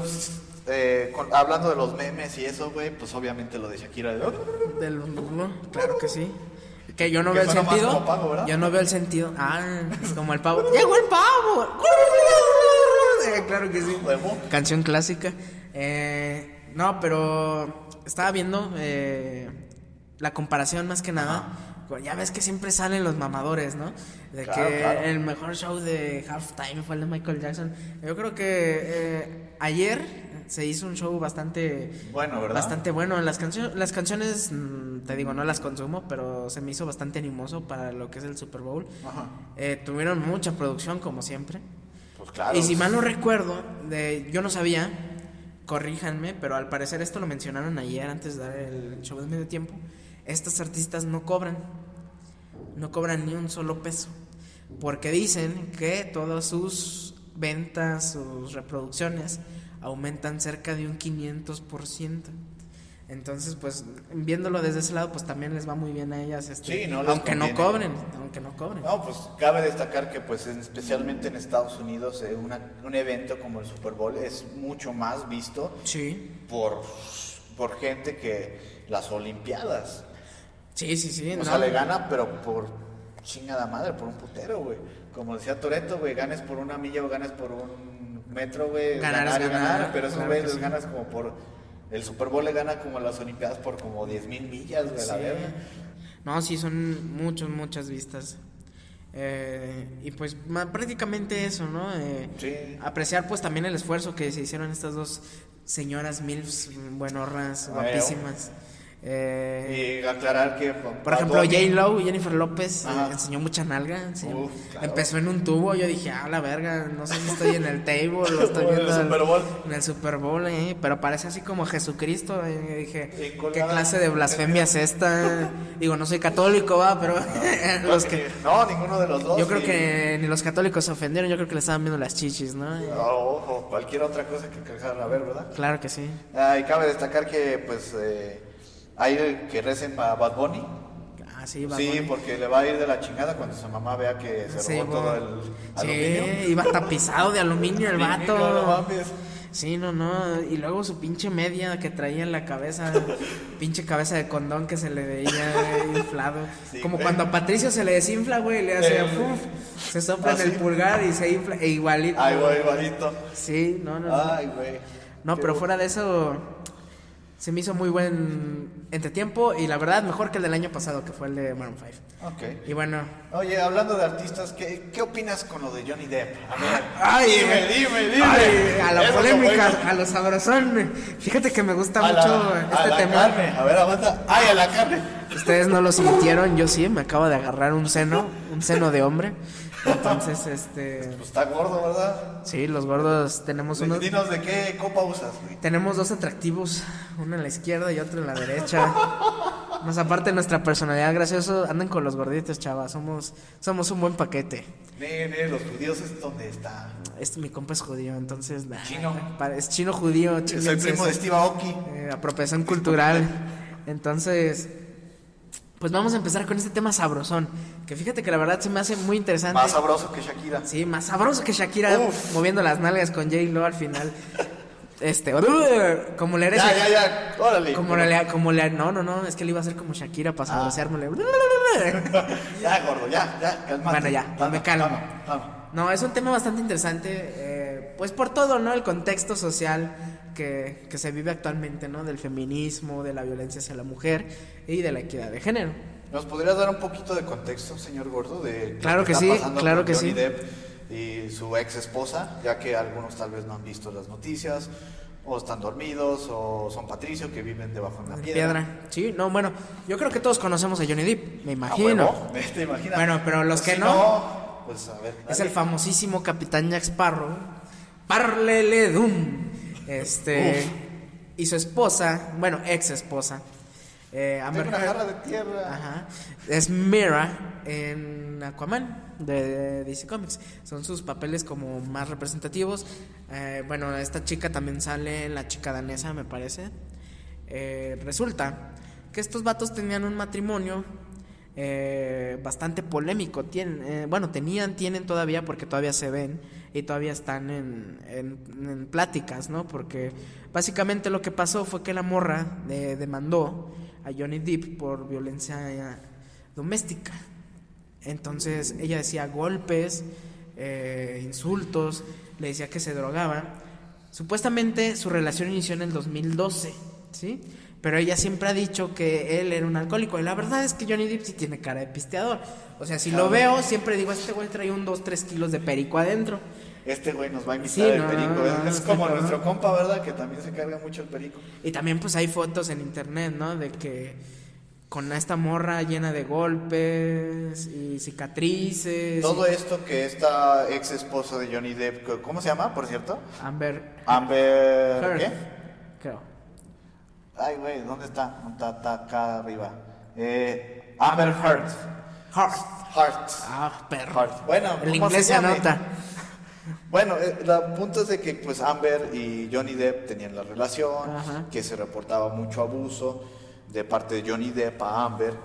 eh, con- hablando de los memes y eso, güey, pues obviamente lo de Shakira. de- del claro que sí. Que yo no Que veo el sentido. pavo, yo no veo el sentido. Ah, es como el pavo. ¡Llegó el pavo! Eh, claro que sí. Huevo. Canción clásica. Eh, no, pero estaba viendo eh, la comparación más que nada. Ya ves que siempre salen los mamadores, ¿no? De Claro, que claro. el mejor show de Halftime fue el de Michael Jackson. Yo creo que eh, ayer se hizo un show bastante Bueno, ¿verdad? Bastante bueno. Las, cancio- las canciones, mm, te digo, no las consumo, pero se me hizo bastante animoso para lo que es el Super Bowl. Ajá. Eh, tuvieron mucha producción, como siempre. Pues claro. Y si mal no recuerdo, de, yo no sabía, corríjanme, pero al parecer esto lo mencionaron ayer antes de dar el show de medio tiempo. Estos artistas no cobran, no cobran ni un solo peso, porque dicen que todas sus ventas, sus reproducciones aumentan cerca de un 500%. Entonces, pues, viéndolo desde ese lado, pues también les va muy bien a ellas, este, Sí, no aunque no cobren, aunque no cobren. No, pues cabe destacar que pues en- especialmente en Estados Unidos eh, una- un evento como el Super Bowl es mucho más visto Sí, por, por gente que las Olimpiadas. sí, sí, sí. O no. sea, le gana, pero por chingada madre, por un putero, güey. Como decía Toreto, güey, ganes por una milla o ganes por un metro, güey. Ganar ganar, es ganar, ganar, pero claro güeyes que les sí. ganas como por. El Super Bowl le gana como a las Olimpiadas por como 10 mil millas, güey, la verga. No, sí, son muchas, muchas vistas. Eh, y pues prácticamente eso, ¿no? Eh, Sí. Apreciar pues también el esfuerzo que se hicieron estas dos señoras milfs buenorras, guapísimas. Eh, Y aclarar que. por ejemplo, J. Lo, Jennifer López, eh, enseñó mucha nalga. sí. Uf, claro. Empezó en un tubo. Yo dije, ah, la verga, no sé si estoy en el table o estoy O en el viendo Super Bowl. en el Super Bowl, eh, pero parece así como Jesucristo. eh, y dije, ¿qué clase de blasfemia es esta? Digo, no soy católico, va, pero los que. No, ninguno de los dos. Yo creo que ni los católicos se ofendieron, yo creo que le estaban viendo las chichis, ¿no? No, ojo, cualquier otra cosa que quejar a ver, ¿verdad? Claro que sí. Ah, y cabe destacar que, pues, eh, hay que recen a Bad Bunny. Ah, sí, Bad Sí, Bunny. porque le va a ir de la chingada cuando su mamá vea que se Sí, robó todo el aluminio. Sí, iba tapizado de aluminio el Sí, vato. no mames. Sí, no, no. Y luego su pinche media que traía en la cabeza, pinche cabeza de condón que se le veía inflado. Sí, Como güey. cuando a Patricio se le desinfla, güey, le hace Eh, se sopla en ¿ah, el sí? pulgar y se infla, e igualito. Ay, güey, igualito. Sí, no, no. no. Ay, güey. No, Qué pero fuera de eso, se me hizo muy buen entretiempo y la verdad mejor que el del año pasado, que fue el de Maroon 5. Ok. Y bueno, Oye, hablando de artistas, ¿qué, qué opinas con lo de Johnny Depp? A ver, Ay, dime, dime, dime. ay, a la Eso polémica, lo a lo sabrosón. Fíjate que me gusta A la- mucho a este la tema. carne. A ver, aguanta. Ay, a la carne. Ustedes no lo sintieron, yo sí, me acabo de agarrar un seno, un seno de hombre. Entonces, este, Pues está gordo, ¿verdad? sí, los gordos tenemos unos, Dinos de qué copa usas, güey. tenemos dos atractivos, uno en la izquierda y otro en la derecha. Más aparte de nuestra personalidad gracioso, andan con los gorditos, chavas, somos, somos un buen paquete. Mire, los judíos es donde está. Este mi compa es judío, entonces Chino. es chino judío, Soy chinguense primo de. Steve Aoki. Eh, apropiación cultural. Entonces, pues vamos a empezar con este tema sabrosón, que fíjate que la verdad se me hace muy interesante. Más sabroso que Shakira. Sí, más sabroso que Shakira Uf. moviendo las nalgas con J Lo al final. Este, como le eres. Ya, ya, ya, órale. Como le, como le, no, no, no, es que le iba a hacer como Shakira para Ah. saboreármele. Ya, gordo, ya, ya, calmate. Bueno, ya, Calma, me calmo. calma, calma. No, es un tema bastante interesante, eh, pues por todo, ¿no? El contexto social que, que se vive actualmente, ¿no? Del feminismo, de la violencia hacia la mujer y de la equidad de género. ¿Nos podrías dar un poquito de contexto, señor Gordo? De lo Claro que está sí, pasando claro con que Johnny sí. Depp y su ex esposa, ya que algunos tal vez no han visto las noticias, o están dormidos, o son Patricio que viven debajo de una piedra. piedra. Sí, no, bueno, yo creo que todos conocemos a Johnny Depp, me ¿A imagino. huevo? ¿Te imaginas? Bueno, pero los que Si no- pues a ver. Es el famosísimo Capitán Jack Sparrow, Parlele Doom. Este. Y su esposa, bueno, ex esposa, eh, Amber una de tierra. Ajá. Es Mira en Aquaman de DC Comics. Son sus papeles como más representativos. Eh, bueno, esta chica también sale La chica danesa, me parece. Eh, resulta que estos vatos tenían un matrimonio eh, bastante polémico. Tienen, eh, bueno, tenían, tienen todavía porque todavía se ven y todavía están en, en- pláticas, ¿no? Porque básicamente lo que pasó fue que la morra eh, demandó a Johnny Depp por violencia eh, doméstica. Entonces ella decía golpes, eh, insultos, le decía que se drogaba. Supuestamente su relación inició en el 2012, ¿sí? Pero ella siempre ha dicho que él era un alcohólico. Y la verdad es que Johnny Depp sí tiene cara de pisteador. O sea, si lo veo, siempre digo, este güey trae un 2-3 kilos de perico adentro. Este güey nos va a invitar Sí, el no, perico. no, es no, es está como nuestro compa, ¿verdad? Que también se carga mucho el perico. Y también pues hay fotos en internet, ¿no? De que con esta morra llena de golpes y cicatrices. Todo y- esto que esta ex esposa de Johnny Depp, ¿cómo se llama, por cierto? Amber Amber. Heard, ¿Qué? Ay, güey, ¿dónde está? Está, está acá arriba. Eh, Amber Heard. Heart. Heart. Ah, perro. Heart. Bueno, El ¿cómo inglés se anota. Bueno, eh, el punto es de que pues Amber y Johnny Depp tenían la relación, Ajá. que se reportaba mucho abuso de parte de Johnny Depp a Amber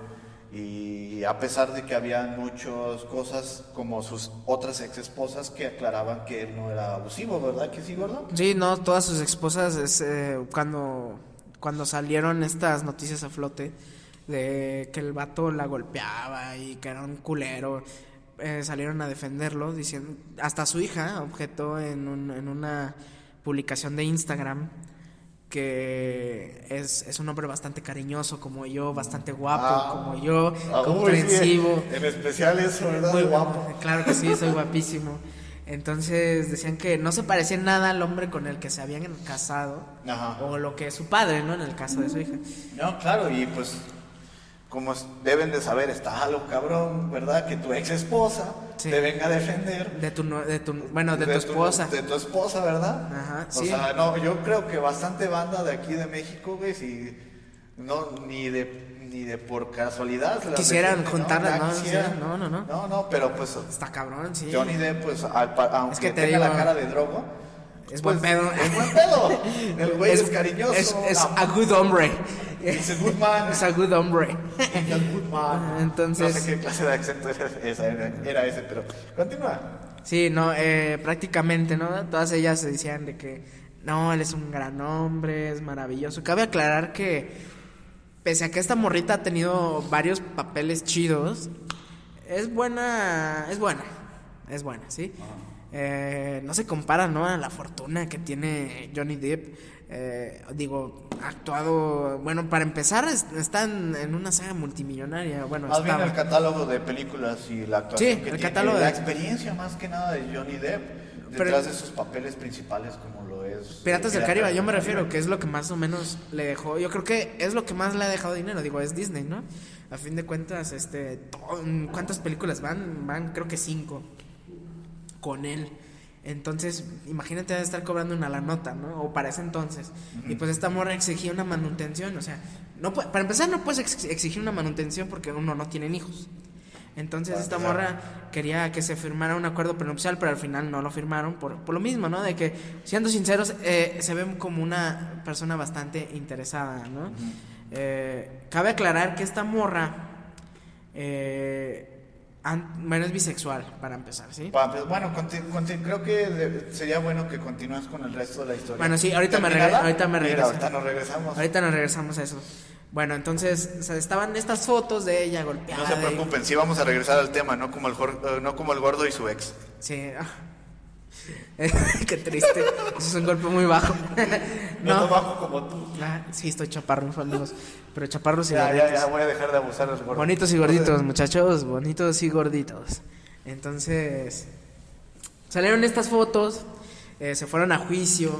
y a pesar de que había muchas cosas como sus otras ex esposas que aclaraban que él no era abusivo, ¿verdad? Que sí, gordo? Sí, no, todas sus esposas es, eh, cuando cuando salieron estas noticias a flote de que el vato la golpeaba y que era un culero, eh, salieron a defenderlo diciendo hasta su hija objetó en, un- en una publicación de Instagram que es, es un hombre bastante cariñoso como yo, bastante guapo Ah. como yo, Ah, comprensivo. en especial eso, ¿verdad? Muy guapo. Claro que sí, soy guapísimo. Entonces decían que no se parecía nada al hombre con el que se habían casado Ajá. o lo que es su padre, ¿no? En el caso de su hija. No, claro, y pues como deben de saber, está a lo cabrón, ¿verdad? Que tu ex esposa Sí. te venga a defender. De tu, de tu bueno, de, tu esposa. De tu esposa, ¿verdad? Ajá, O sí. sea, no, yo creo que bastante banda de aquí de México, güey, si no, ni de ni de por casualidad se Quisieran defiende, juntarlas, Ya no, quisieran. no, no, no. No, no, pero pues Está cabrón, sí. Johnny Depp, pues, al aunque que te tenga la digo, cara de drogo, es pues, buen pedo. Es buen pedo. El güey es, cariñoso. Es, es a good hombre. It's a good man. Es a good hombre. It's a good man. Entonces- No sé qué clase de acento era ese, pero continúa. Sí, no, eh, prácticamente, ¿no? Todas ellas se decían de que, no, él es un gran hombre, es maravilloso. Cabe aclarar que, pese a que esta morrita ha tenido varios papeles chidos, es buena, es buena, es buena, ¿sí? Eh, no se compara, ¿no? A la fortuna que tiene Johnny Depp. Eh, digo, ha actuado, bueno, para empezar, es- está en, en una saga multimillonaria. Bueno, Más bien el catálogo de películas y la actuación Sí, que el tiene, catálogo la de- experiencia más que nada de Johnny Depp Pero- detrás de sus papeles principales como lo es Piratas del Caribe, yo me refiero que es lo que más o menos le dejó. Yo creo que es lo que más le ha dejado dinero. Digo, es Disney, ¿no? A fin de cuentas, este, ¿cuántas películas van? Van, creo que cinco con él. Entonces, imagínate de estar cobrando una la nota, ¿no? O para ese entonces. Y pues esta morra exigía una manutención, o sea, no para empezar no puedes ex- exigir una manutención porque uno no tiene hijos. Entonces esta morra quería que se firmara un acuerdo prenupcial, pero al final no lo firmaron por, por lo mismo, ¿no? De que, siendo sinceros, eh, se ve como una persona bastante interesada, ¿no? Eh, cabe aclarar que esta morra, eh, bueno, es bisexual, para empezar, ¿sí? Pues, bueno, creo que de- sería bueno que continúes con el resto de la historia. Bueno, sí, ahorita me ahorita me Mira, regreso. ahorita nos regresamos. Ahorita nos regresamos a eso. Bueno, entonces, o sea, estaban estas fotos de ella golpeada. No se y- preocupen, sí vamos a regresar al tema, no como el, eh, no como el gordo y su ex. Sí. Qué triste. Eso es un golpe muy bajo. No, no. bajo como tú. Ah, sí, estoy chaparro, amigos. Pero chaparros y Ya, ya, gorditos. ya voy a dejar de abusar del gordo. Bonitos y gorditos, muchachos. Bonitos y gorditos. Entonces, salieron estas fotos. eh, se fueron a juicio.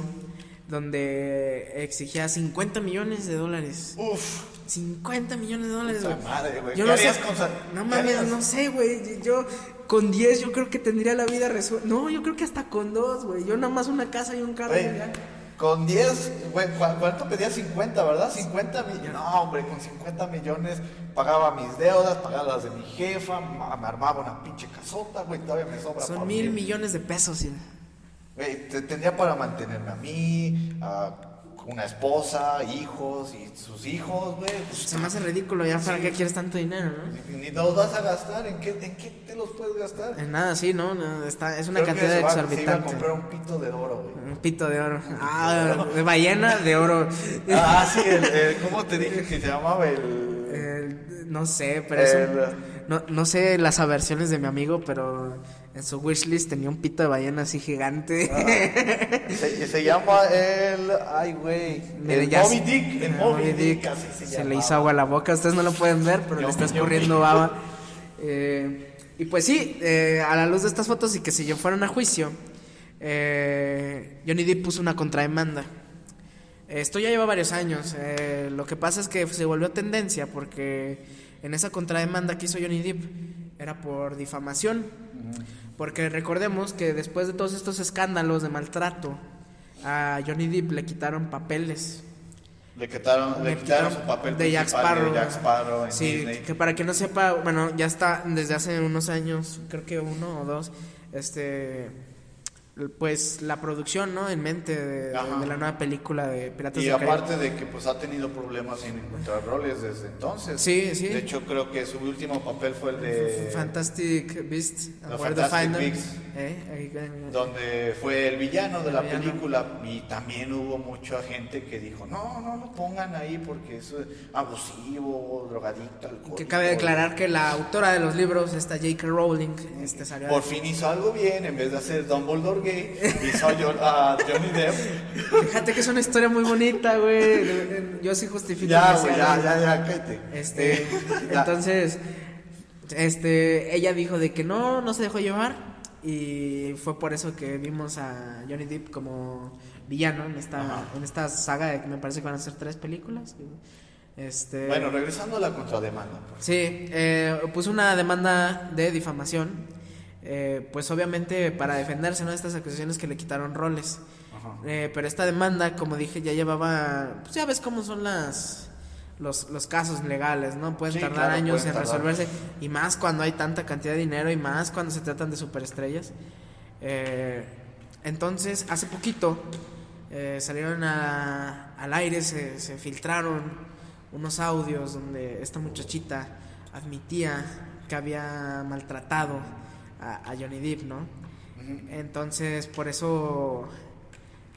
Donde exigía 50 millones de dólares. Uf, 50 millones de dólares, güey. madre, güey. Yo ¿Qué no sé. con No mames, no sé, güey. Yo con 10 yo creo que tendría la vida resuelta. No, yo creo que hasta con 2, güey. Yo nada más una casa y un carro. Güey, y ya. con 10, güey, ¿cu- ¿cuánto pedía? 50, ¿verdad? 50 millones. No, hombre, con 50 millones pagaba mis deudas, pagaba las de mi jefa, me armaba una pinche casota, güey, todavía me sobra. Son mil vivir. millones de pesos. sí. Güey, te- tendría para mantenerme a mí, a una esposa, hijos y sus hijos, güey. pues, Se me hace ridículo ya para qué quieres tanto dinero, ¿no? Ni, los vas a gastar, ¿en qué, ¿en qué te los puedes gastar? En nada, sí, ¿no? no, está, es una Creo que cantidad se va- Se iba a exorbitante. comprar un pito de oro, güey. Un pito de oro. Ah, de ballena de oro. Ah, sí, el, el- ¿cómo te dije que se llamaba el...? El- no sé, pero es un- no, no sé las aversiones de mi amigo, pero en su wishlist tenía un pito de ballena así gigante. Se, se llama el. Ay, güey. El ya Moby Dick. El Ah, Moby Dick. Así se, se le hizo agua a la boca. Ustedes no lo pueden ver, pero le está escurriendo baba. Eh, y pues sí, eh, a la luz de estas fotos y que si yo fueron a juicio, eh, Johnny Depp puso una contrademanda. Esto ya lleva varios años. eh, lo que pasa es que se volvió tendencia porque en esa contrademanda que hizo Johnny Depp era por difamación. Porque recordemos que después de todos estos escándalos de maltrato, a Johnny Depp le quitaron papeles. Le quitaron, le Le quitaron quitaron su papel de Jack Sparrow. de Jack Sparrow en Sí, Disney. que para quien no sepa, bueno, ya está desde hace unos años, creo que uno o dos, este, pues la producción, ¿no? En mente de, de- la nueva película de Piratas Y Caribe. aparte de que pues ha tenido problemas en encontrar roles desde entonces. Sí, sí. De hecho creo que su último papel fue el de Fantastic Beasts, to Fantastic. Beasts. Eh, donde fue el villano de El la villano. película y también hubo mucha gente que dijo no no lo pongan ahí porque es abusivo drogadicto alcohólico Que cabe declarar que la autora de los libros, esta J.K. Rowling, este salió por fin hizo algo bien en vez de hacer Dumbledore gay hizo a John- a Johnny Depp Fíjate que es una historia muy bonita, güey. Yo sí justifico. ya güey ya ya ya cállate Este, Eh, entonces, este, ella dijo de que no, no se dejó llevar y fue por eso que vimos a Johnny Depp como villano en esta, Ajá. en esta saga de que me parece que van a ser tres películas. Este, bueno regresando a la contrademanda pues. Sí, eh, puso una demanda de difamación, eh, pues obviamente para defenderse ¿no? de estas acusaciones que le quitaron roles. Ajá. Eh, pero esta demanda, como dije, ya llevaba, pues ya ves cómo son las los, los casos legales, ¿no? Pueden Sí, tardar claro, años pueden en tardar. resolverse y más cuando hay tanta cantidad de dinero y más cuando se tratan de superestrellas. Eh, entonces, hace poquito eh, salieron a- al aire, se, se filtraron unos audios donde esta muchachita admitía que había maltratado a, a Johnny Depp, ¿no? Entonces, por eso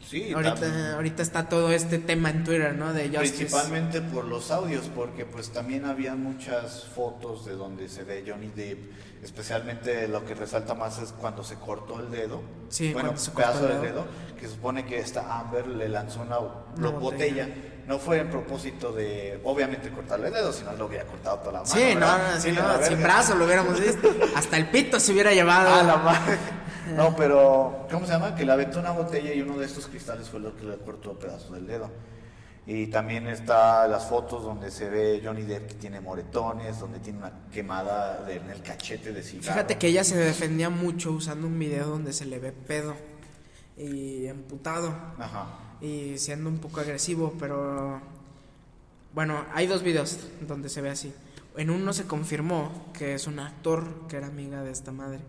sí ahorita, también. ahorita está todo este tema en Twitter, ¿no? De Justice. Principalmente por los audios, porque pues también había muchas fotos de donde se ve Johnny Depp, especialmente lo que resalta más es cuando se cortó el dedo, Sí, bueno, un pedazo del dedo. dedo, que supone que esta Amber le lanzó una, Una botella. botella. No fue en propósito de, obviamente, cortarle el dedo, si no lo hubiera cortado toda la mano. Sí, no, no, sí, no, a sin brazo lo hubiéramos visto. Hasta el pito se hubiera llevado. Ah, la madre. No, pero, ¿cómo se llama? Que le aventó una botella y uno de estos cristales fue lo que le cortó pedazo del dedo. Y también está las fotos donde se ve Johnny Depp que tiene moretones, donde tiene una quemada de- en el cachete de cigarro. Fíjate que ella se defendía mucho usando un video donde se le ve pedo y emputado Ajá. Y siendo un poco agresivo, pero bueno, hay dos videos donde se ve así. En uno se confirmó que es un actor que era amiga de esta madre,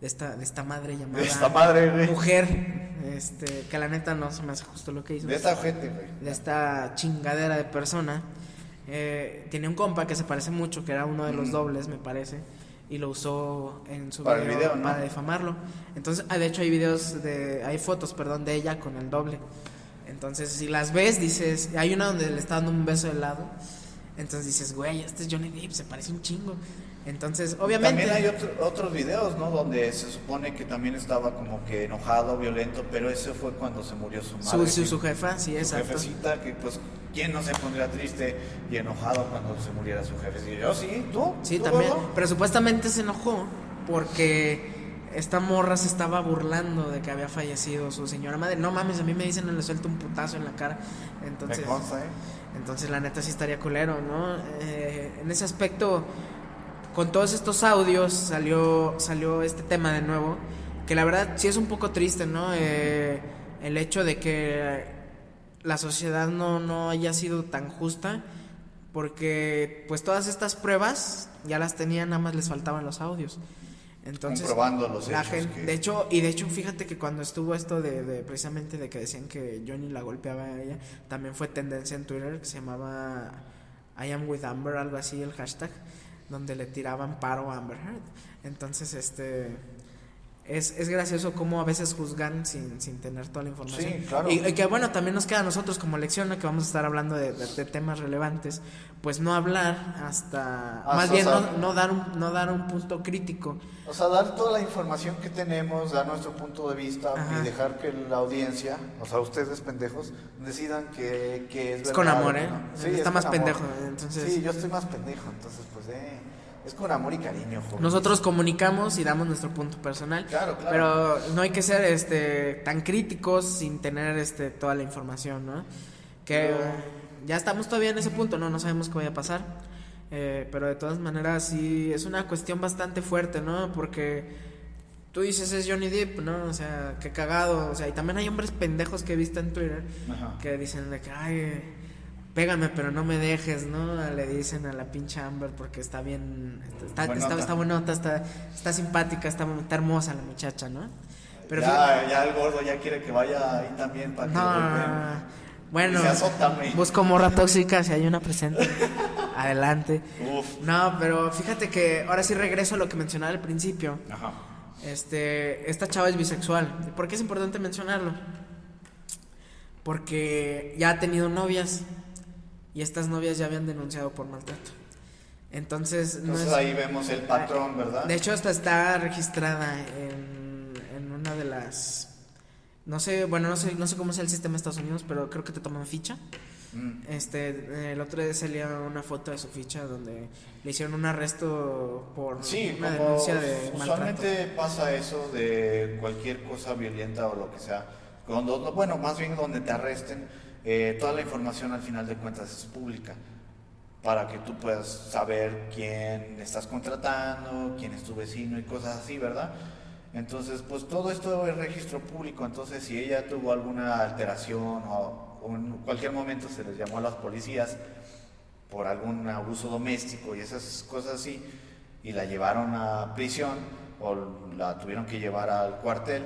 de esta, de esta madre llamada De esta madre, güey. mujer, este, que la neta no se me hace justo lo que hizo. De esta gente, güey. de esta chingadera de persona. Eh, tiene un compa que se parece mucho, que era uno de los Mm. dobles, me parece. y lo usó en su Para el video, video, ¿no? para difamarlo. Entonces, ah, de hecho hay videos de hay fotos, perdón, de ella con el doble. Entonces, si las ves, dices, hay una donde le está dando un beso de lado. Entonces dices, güey, este es Johnny Depp, se parece un chingo. Entonces, obviamente También hay otro- otros videos, ¿no? Donde se supone que también estaba como que enojado, violento, pero ese fue cuando se murió su su, madre. su, su jefa, sí, su exacto. jefecita, que pues, ¿quién no se pondría triste y enojado cuando se muriera su jefe? Sí, yo sí, ¿tú? Sí, ¿Tú, también. Pero supuestamente se enojó porque esta morra se estaba burlando de que había fallecido su señora madre. No mames, a mí me dicen le suelto un putazo en la cara. Entonces, consta, ¿eh? entonces la neta sí estaría culero, ¿no? Eh, en ese aspecto, con todos estos audios salió, salió este tema de nuevo, que la verdad sí es un poco triste, ¿no? Eh, el hecho de que la sociedad no, no haya sido tan justa, porque pues todas estas pruebas ya las tenían, nada más les faltaban los audios. Entonces, Comprobando los la hechos gente, que- de hecho, y de hecho, fíjate que cuando estuvo esto de, de precisamente de que decían que Johnny la golpeaba a ella, también fue tendencia en Twitter que se llamaba I am with Amber, algo así el hashtag, donde le tiraban paro a Amber Heard. Entonces, este es, es gracioso cómo a veces juzgan sin, sin tener toda la información. Sí, claro. Y, y que bueno, también nos queda a nosotros como lección, ¿no? que vamos a estar hablando de, de- de temas relevantes, pues no hablar hasta, Hasta más bien no, no dar un, no dar un punto crítico. O sea, dar toda la información que tenemos, dar nuestro punto de vista Ajá. y dejar que la audiencia, o sea, ustedes pendejos, decidan que, que es Es con verdad, amor, ¿no? ¿eh? Sí, Está es más amor. pendejo, entonces- Sí, yo estoy más pendejo, entonces pues eh, es con amor y cariño, joven. Nosotros comunicamos y damos nuestro punto personal. Claro, claro. Pero no hay que ser este tan críticos sin tener este toda la información, ¿no? Que No. ya estamos todavía en ese punto, ¿no? No sabemos qué vaya a pasar. Eh, pero de todas maneras sí es una cuestión bastante fuerte, ¿no? Porque tú dices es Johnny Depp, ¿no? O sea, qué cagado. O sea, y también hay hombres pendejos que he visto en Twitter Ajá. que dicen de que, ay, pégame pero no me dejes, ¿no? Le dicen a la pinche Amber porque está bien, está, está, Buenota. está, buenota, está, está simpática, está, está hermosa la muchacha, ¿no? Pero ya, ya el gordo ya quiere que vaya ahí también para que no, lo bueno, busco morra tóxica si hay una presente. Adelante. Uf. No, pero fíjate que ahora sí regreso a lo que mencionaba al principio. Ajá. Este, esta chava es bisexual. ¿Por qué es importante mencionarlo? Porque ya ha tenido novias y estas novias ya habían denunciado por maltrato. Entonces, no Entonces es- ahí vemos el patrón, ¿verdad? de hecho, hasta está registrada en, en una de las. No sé, bueno, no sé, no sé cómo sea el sistema de Estados Unidos, pero creo que te toman ficha. Mm. Este, el otro día salía una foto de su ficha donde le hicieron un arresto por Sí, una como denuncia de maltrato. usualmente pasa eso de cualquier cosa violenta o lo que sea. Cuando, no, bueno, más bien donde te arresten, eh, toda la información al final de cuentas es pública para que tú puedas saber quién estás contratando, quién es tu vecino y cosas así, ¿verdad? Entonces, pues todo esto es registro público, entonces si ella tuvo alguna alteración o, en cualquier momento se les llamó a las policías por algún abuso doméstico y esas cosas así, y la llevaron a prisión o la tuvieron que llevar al cuartel,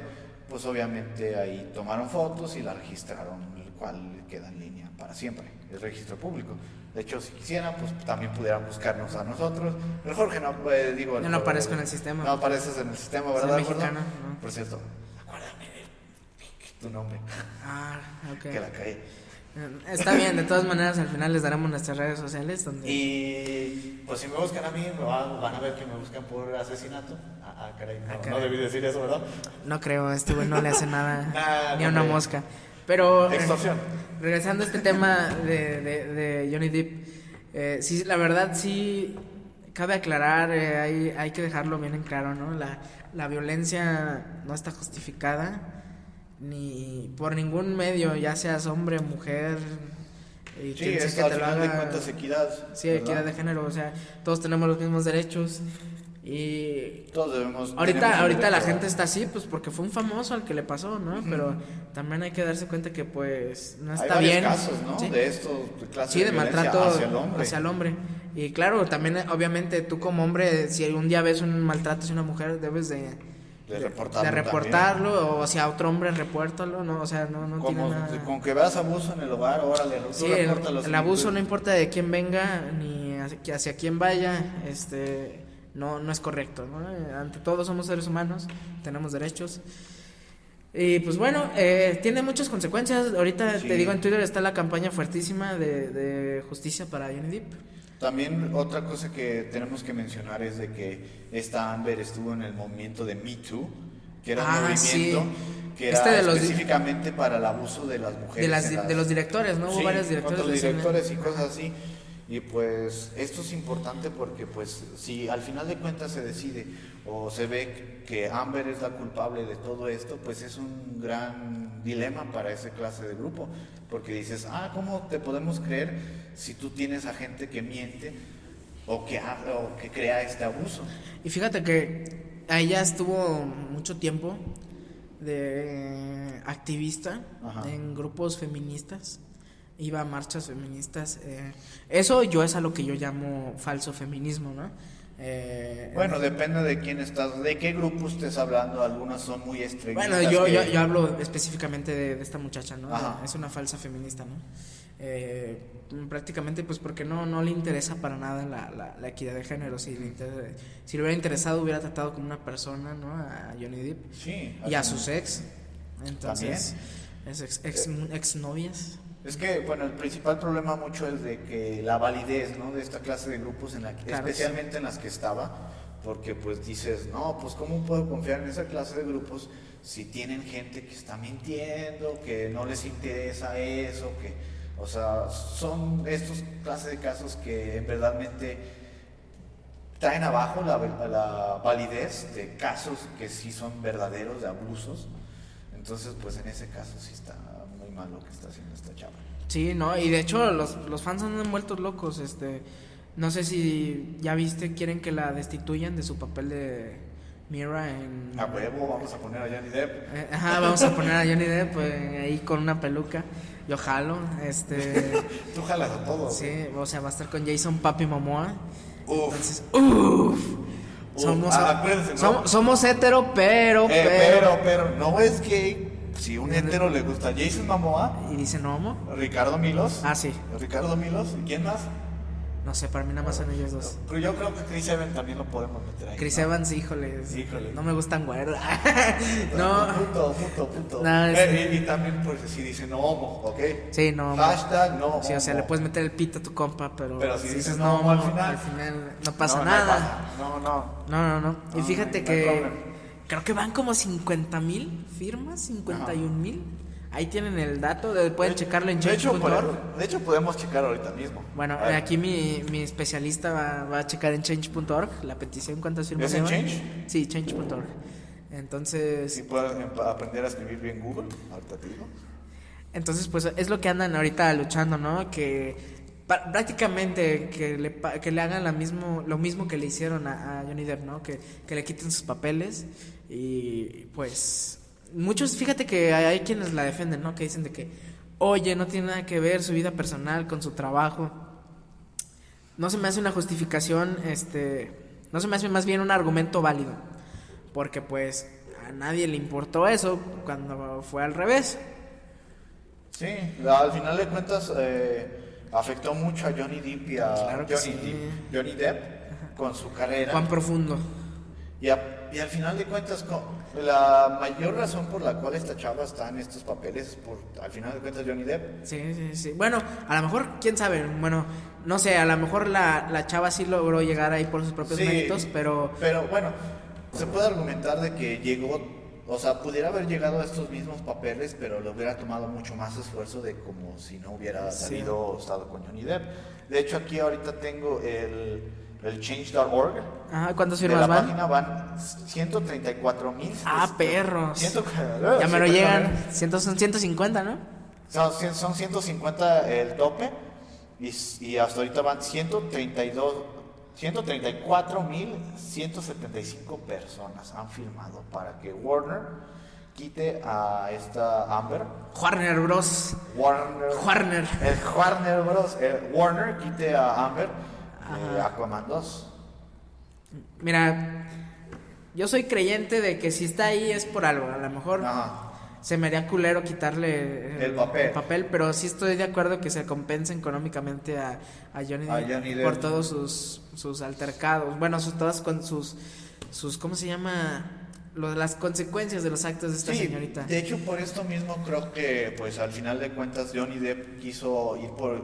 pues obviamente ahí tomaron fotos y la registraron, el cual queda en línea para siempre, es registro público. De hecho, si quisieran, pues también pudieran buscarnos a nosotros. El Jorge no, eh, digo... Yo no aparezco en el sistema. No apareces en el sistema, ¿verdad? mexicano? ¿no? Por cierto, acuérdame de tu nombre, Ah, ok. que la caí. Eh, Está bien, de todas maneras, al final les daremos nuestras redes sociales donde... Y pues si me buscan a mí, me van, van a ver que me buscan por asesinato. Ah, ah, caray, no, Ah, no caray. debí decir eso, ¿verdad? No creo, este güey no le hace nada, Nah, ni no a una creo. mosca. Pero, eh, Extorsión. regresando a este tema de, de, de Johnny Depp, eh, sí, la verdad sí, cabe aclarar, eh, hay, hay que dejarlo bien en claro, ¿no? La, la violencia no está justificada ni por ningún medio, ya seas hombre, mujer, y Sí, quien sea es que al te lo final de cuentas equidad. Sí, ¿verdad? equidad de género, o sea, todos tenemos los mismos derechos y Todos debemos. Ahorita, ahorita la gente está así, pues porque fue un famoso al que le pasó, ¿no? Pero también hay que darse cuenta que pues no Hay está varios bien. casos, ¿no? Sí, De estos, de clase Sí, de maltrato hacia el hombre. hacia el hombre. Y claro, también obviamente tú como hombre, si un día ves un maltrato hacia una mujer, debes de, De reportarlo de reportarlo, o si a otro hombre repórtalo, ¿no? O sea, no, no tiene Como, nada... con que veas abuso en el hogar, órale, Sí, el, el abuso no importa de quién venga ni hacia, hacia quién vaya, este no, no es correcto. ¿no? Eh, Ante todo somos seres humanos, tenemos derechos. Y pues bueno, eh, tiene muchas consecuencias. Ahorita Sí. te digo, en Twitter está la campaña fuertísima de, de justicia para Johnny Depp. También otra cosa que tenemos que mencionar es de que esta Amber estuvo en el movimiento de Me Too, que era un Ah, movimiento sí. que era Este de los específicamente para el abuso de las mujeres. De, las, las- de los directores, ¿no? Hubo Sí, varios directores. directores y cosas así. Y pues esto es importante porque pues si al final de cuentas se decide o se ve que Amber es la culpable de todo esto, pues es un gran dilema para esa clase de grupo. Porque dices, ah, ¿cómo te podemos creer si tú tienes a gente que miente o que, o que crea este abuso? Y fíjate que ella estuvo mucho tiempo de activista Ajá. en grupos feministas, iba a marchas feministas. eh, eso yo es a lo que yo llamo falso feminismo, ¿no? Eh, Bueno, depende de quién estás, de qué grupo estés hablando. Algunas son muy extremistas. Bueno, yo, que- yo, yo hablo específicamente de, de esta muchacha, ¿no? Ajá. Es una falsa feminista, ¿no? Eh, prácticamente pues porque no, no le interesa para nada la, la, la equidad de género. Si le, inter- si le hubiera interesado hubiera tratado como una persona, ¿no? A Johnny Depp Sí. y a sus ex. Entonces, es ex, ex, ex novias. Es que, bueno, el principal problema mucho es de que la validez, ¿no? De esta clase de grupos, en la que- Claro, especialmente en las que estaba, porque pues dices, no, pues ¿cómo puedo confiar en esa clase de grupos si tienen gente que está mintiendo, que no les interesa eso, que, o sea, son estos clases de casos que en verdadmente traen abajo la, la validez de casos que sí son verdaderos, de abusos. Entonces, pues en ese caso sí está muy mal lo que está haciendo esta chava. Sí, no, y de hecho los, los fans han vueltos locos, este, no sé si ya viste, quieren que la destituyan de su papel de Mira en... A huevo, vamos a poner a Johnny Depp. Eh, Ajá, vamos a poner a Johnny Depp eh, ahí con una peluca, yo jalo, este, Tú jalas a todo. sí, o sea, va a estar con Jason Papi Momoa, Uf. entonces, uff, Uf, somos, ah, somos, hetero, pero, Eh, pero, pero, pero, no es que si un hetero le gusta Jason Momoa, y dice no homo, Ricardo Milos. ah, sí, Ricardo Milos, ¿y quién más? no sé, para mí nada más son ellos dos. Pero yo creo que Chris Evans también lo podemos meter ahí. Chris ¿no? Evans, híjole, Híjole. no me gustan güeros. no, Puto, puto, puto. No, es- Eh, y, también, pues, si dicen no homo, ¿ok? Sí, no. Hashtag no Sí, o sea, homo. le puedes meter el pito a tu compa, pero, Pero si si dices no, no, al no, final- al final no pasa No, no nada. pasa. No, no. No, no, no. Y No, fíjate no que. Creo que van como 50 mil firmas, 51 mil. Ahí tienen el dato, de- pueden checarlo en de hecho, de hecho, podemos checar ahorita mismo. Bueno, aquí mi, mi especialista va, va a checar en change.org la petición, cuántas firmas ¿Es en llevan. Change? Sí, change.org. Entonces, Si puedes em- aprender a escribir bien Google, ahorita te digo. Entonces, pues es lo que andan ahorita luchando, ¿no? Que prácticamente que le, que le hagan la mismo, lo mismo que le hicieron a, Johnny Depp, ¿no? Que, que le quiten sus papeles y pues muchos, fíjate que hay, hay quienes la defienden, ¿no? Que dicen de que, oye, no tiene nada que ver su vida personal con su trabajo. No se me hace una justificación, este, no se me hace más bien un argumento válido, porque pues a nadie le importó eso cuando fue al revés. Sí, al final de cuentas eh, afectó mucho a Johnny Depp y a Claro Johnny, sí. Depp, Johnny Depp con su carrera. Cuán profundo. Y, a- y al final de cuentas, la mayor razón por la cual esta chava está en estos papeles es por, al final de cuentas, Johnny Depp. Sí, sí, sí. Bueno, a lo mejor, quién sabe. Bueno, no sé, a lo mejor la, la chava sí logró llegar ahí por sus propios Sí, méritos, pero Pero bueno, se puede argumentar de que llegó, o sea, pudiera haber llegado a estos mismos papeles, pero le hubiera tomado mucho más esfuerzo de como si no hubiera salido o estado con Johnny Depp. De hecho, aquí ahorita tengo el, el change.org. ajá, ¿cuántas De firmas la van? página van 134 mil. Ah, perros. Ya Ya me lo llegan. Son 150, ¿no? Son, son 150 el tope y hasta ahorita van 132, 134.175 personas han firmado para que Warner quite a esta Amber. Warner Bros. Warner. Warner. El Warner Bros. el Warner quite a Amber de Aquaman 2. Mira, yo soy creyente de que si está ahí es por algo. A lo mejor Ajá. Se me haría culero quitarle El papel. pero sí estoy de acuerdo que se compensa económicamente a, a Johnny, A Depp Johnny Depp. por todos sus, sus altercados, bueno, sus, todas con sus, sus, ¿cómo se llama? Lo las consecuencias de los actos de esta Sí, señorita. de hecho por esto mismo creo que pues al final de cuentas Johnny Depp quiso ir por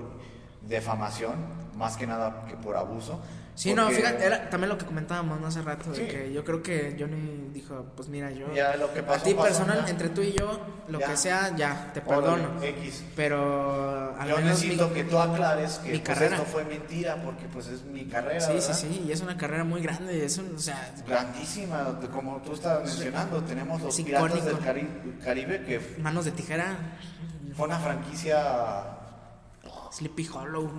defamación, más que nada que por abuso. Sí, no, fíjate, era también lo que comentábamos ¿no? hace rato, de que yo creo que Johnny dijo, pues mira, yo, Ya lo que pasó, a ti pasó, personal, ya. entre tú y yo, lo Ya. que sea, ya, te Órale, perdono. X. Pero al Yo menos necesito mi- que tú aclares que mi pues, carrera. esto fue mentira porque pues es mi carrera, Sí, sí, ¿verdad? sí, y es una carrera muy grande, es un, o sea, Grandísima, como tú estabas mencionando, tenemos los Piratas del Cari- Caribe que manos de tijera, fue una franquicia Sleepy Hollow,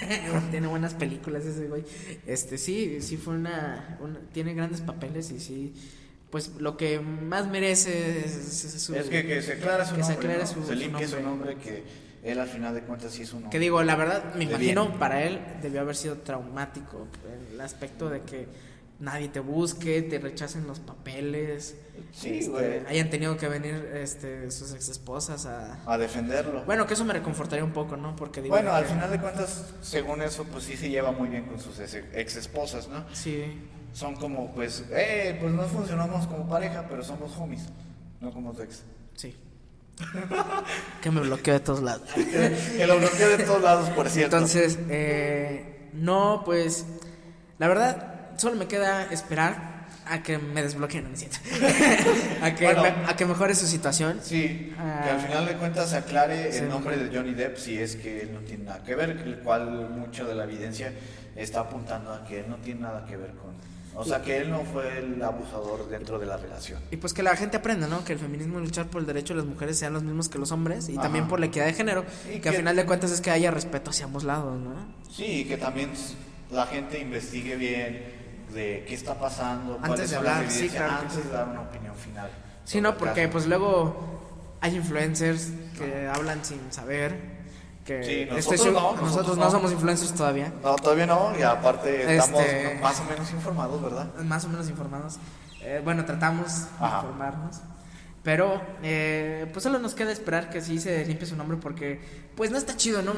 tiene buenas películas ese güey. Este, sí, sí fue una, una- tiene grandes papeles y sí, pues lo que más merece es, es su- es que, que se aclare su que se nombre, aclare ¿no? su- se su limpie su nombre. nombre que él al final de cuentas sí es un hombre. Que digo, la verdad, me imagino bien. para él debió haber sido traumático el aspecto de que nadie te busque, te rechacen los papeles, Sí, este, güey. hayan tenido que venir este, sus ex esposas a... a defenderlo. Bueno, que eso me reconfortaría un poco, ¿no? Porque digo... Bueno, al que- final de cuentas, según eso, pues sí se lleva muy bien con sus ex esposas, ¿no? Sí, Son como, pues, eh, pues no funcionamos como pareja, pero somos homies, no como tu ex. sí. que me bloqueó de todos lados. que lo bloqueé de todos lados, por cierto. Entonces, eh, no, pues, la verdad, solo me queda esperar a que me desbloqueen, ¿no cierto? a, que Bueno. me- a que mejore su situación. Sí, Ah. que al final de cuentas se aclare el nombre de Johnny Depp si es que él no tiene nada que ver, el cual mucho de la evidencia está apuntando a que él no tiene nada que ver con... O sea, que él no fue el abusador dentro de la relación. Y pues que la gente aprenda, ¿no? Que el feminismo y luchar por el derecho de las mujeres sean los mismos que los hombres y Ajá. también por la equidad de género. Y que, que- al final de cuentas es que haya respeto hacia ambos lados, ¿no? Sí, y que también la gente investigue bien de qué está pasando, Antes de hablar, sí, claro antes de dar una opinión final. Sí, no, porque caso. pues luego hay influencers que hablan sin saber. Que Sí, nosotros no, nosotros, nosotros no no. somos influencers todavía. No, todavía no, y aparte estamos Este- más o menos informados, ¿verdad? más o menos informados. Eh, bueno, tratamos de informarnos. Pero, eh, pues solo nos queda esperar que sí se limpie su nombre porque, pues no está chido, ¿no?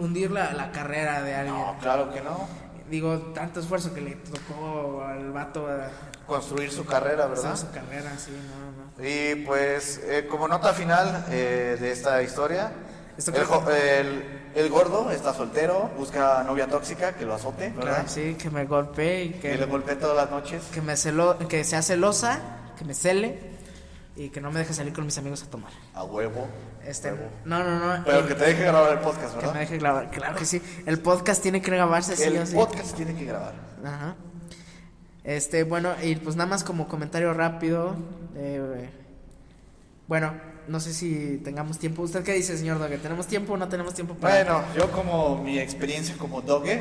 Hundir la, la carrera de alguien. No, claro que no. Digo, tanto esfuerzo que le tocó al vato a Construir su carrera, ¿verdad? su carrera, sí, no, no. Y pues, eh, como nota final eh, de esta historia, el, el- el gordo está soltero, busca novia tóxica que lo azote, ¿verdad? Claro, sí, que me golpee y Que le que, golpee todas las noches. que me celo, que sea celosa, que me cele y que no me deje salir con mis amigos a tomar. A huevo. Este, no, no, no. Pero que te deje grabar el podcast, que ¿verdad? me deje grabar, claro que sí. El podcast tiene que grabarse sí el o sí. podcast tiene que grabar. Ajá. Este, bueno, y pues nada más como comentario rápido. eh, bueno, no sé si tengamos tiempo. ¿Usted qué dice, señor Doge? ¿Tenemos tiempo o no tenemos tiempo para.? Bueno, yo como mi experiencia como doge,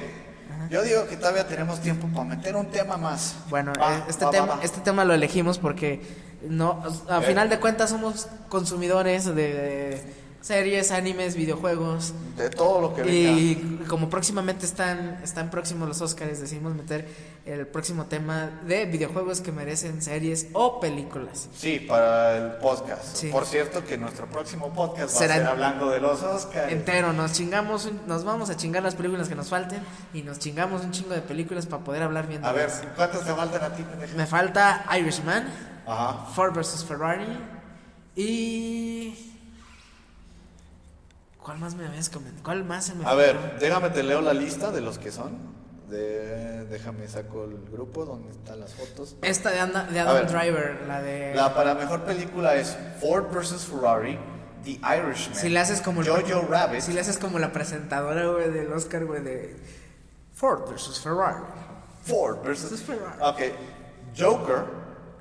yo digo que todavía tenemos tiempo para meter un tema más. Bueno, Va, eh, este, va, tema, va. este tema lo elegimos porque no, a Eh. final de cuentas somos consumidores de, de series, animes, videojuegos. De todo lo que venga. Y como próximamente están, están próximos los Oscars, decidimos meter el próximo tema de videojuegos que merecen series o películas. Sí, para el podcast. Sí. Por cierto, que nuestro próximo podcast va Será a ser hablando de los Oscars. Entero, nos chingamos, nos vamos a chingar las películas que nos falten y nos chingamos un chingo de películas para poder hablar bien de A ver. ¿cuántas te faltan a ti? Me falta Irishman, Ajá. Ford vs Ferrari y... ¿Cuál más me habías comentado? ¿Cuál más se me A ver, déjame te leo la lista de los que son. De, déjame saco el grupo donde están las fotos. Esta de, Anda- de Adam ver. Driver, la de... La para mejor película es Ford vs Ferrari, The Irishman. Si le haces como el- Jojo Rabbit. Si le haces como la presentadora, güey, del Oscar, güey, de Ford vs Ferrari. Ford Versus versus Ferrari. Ok. Joker,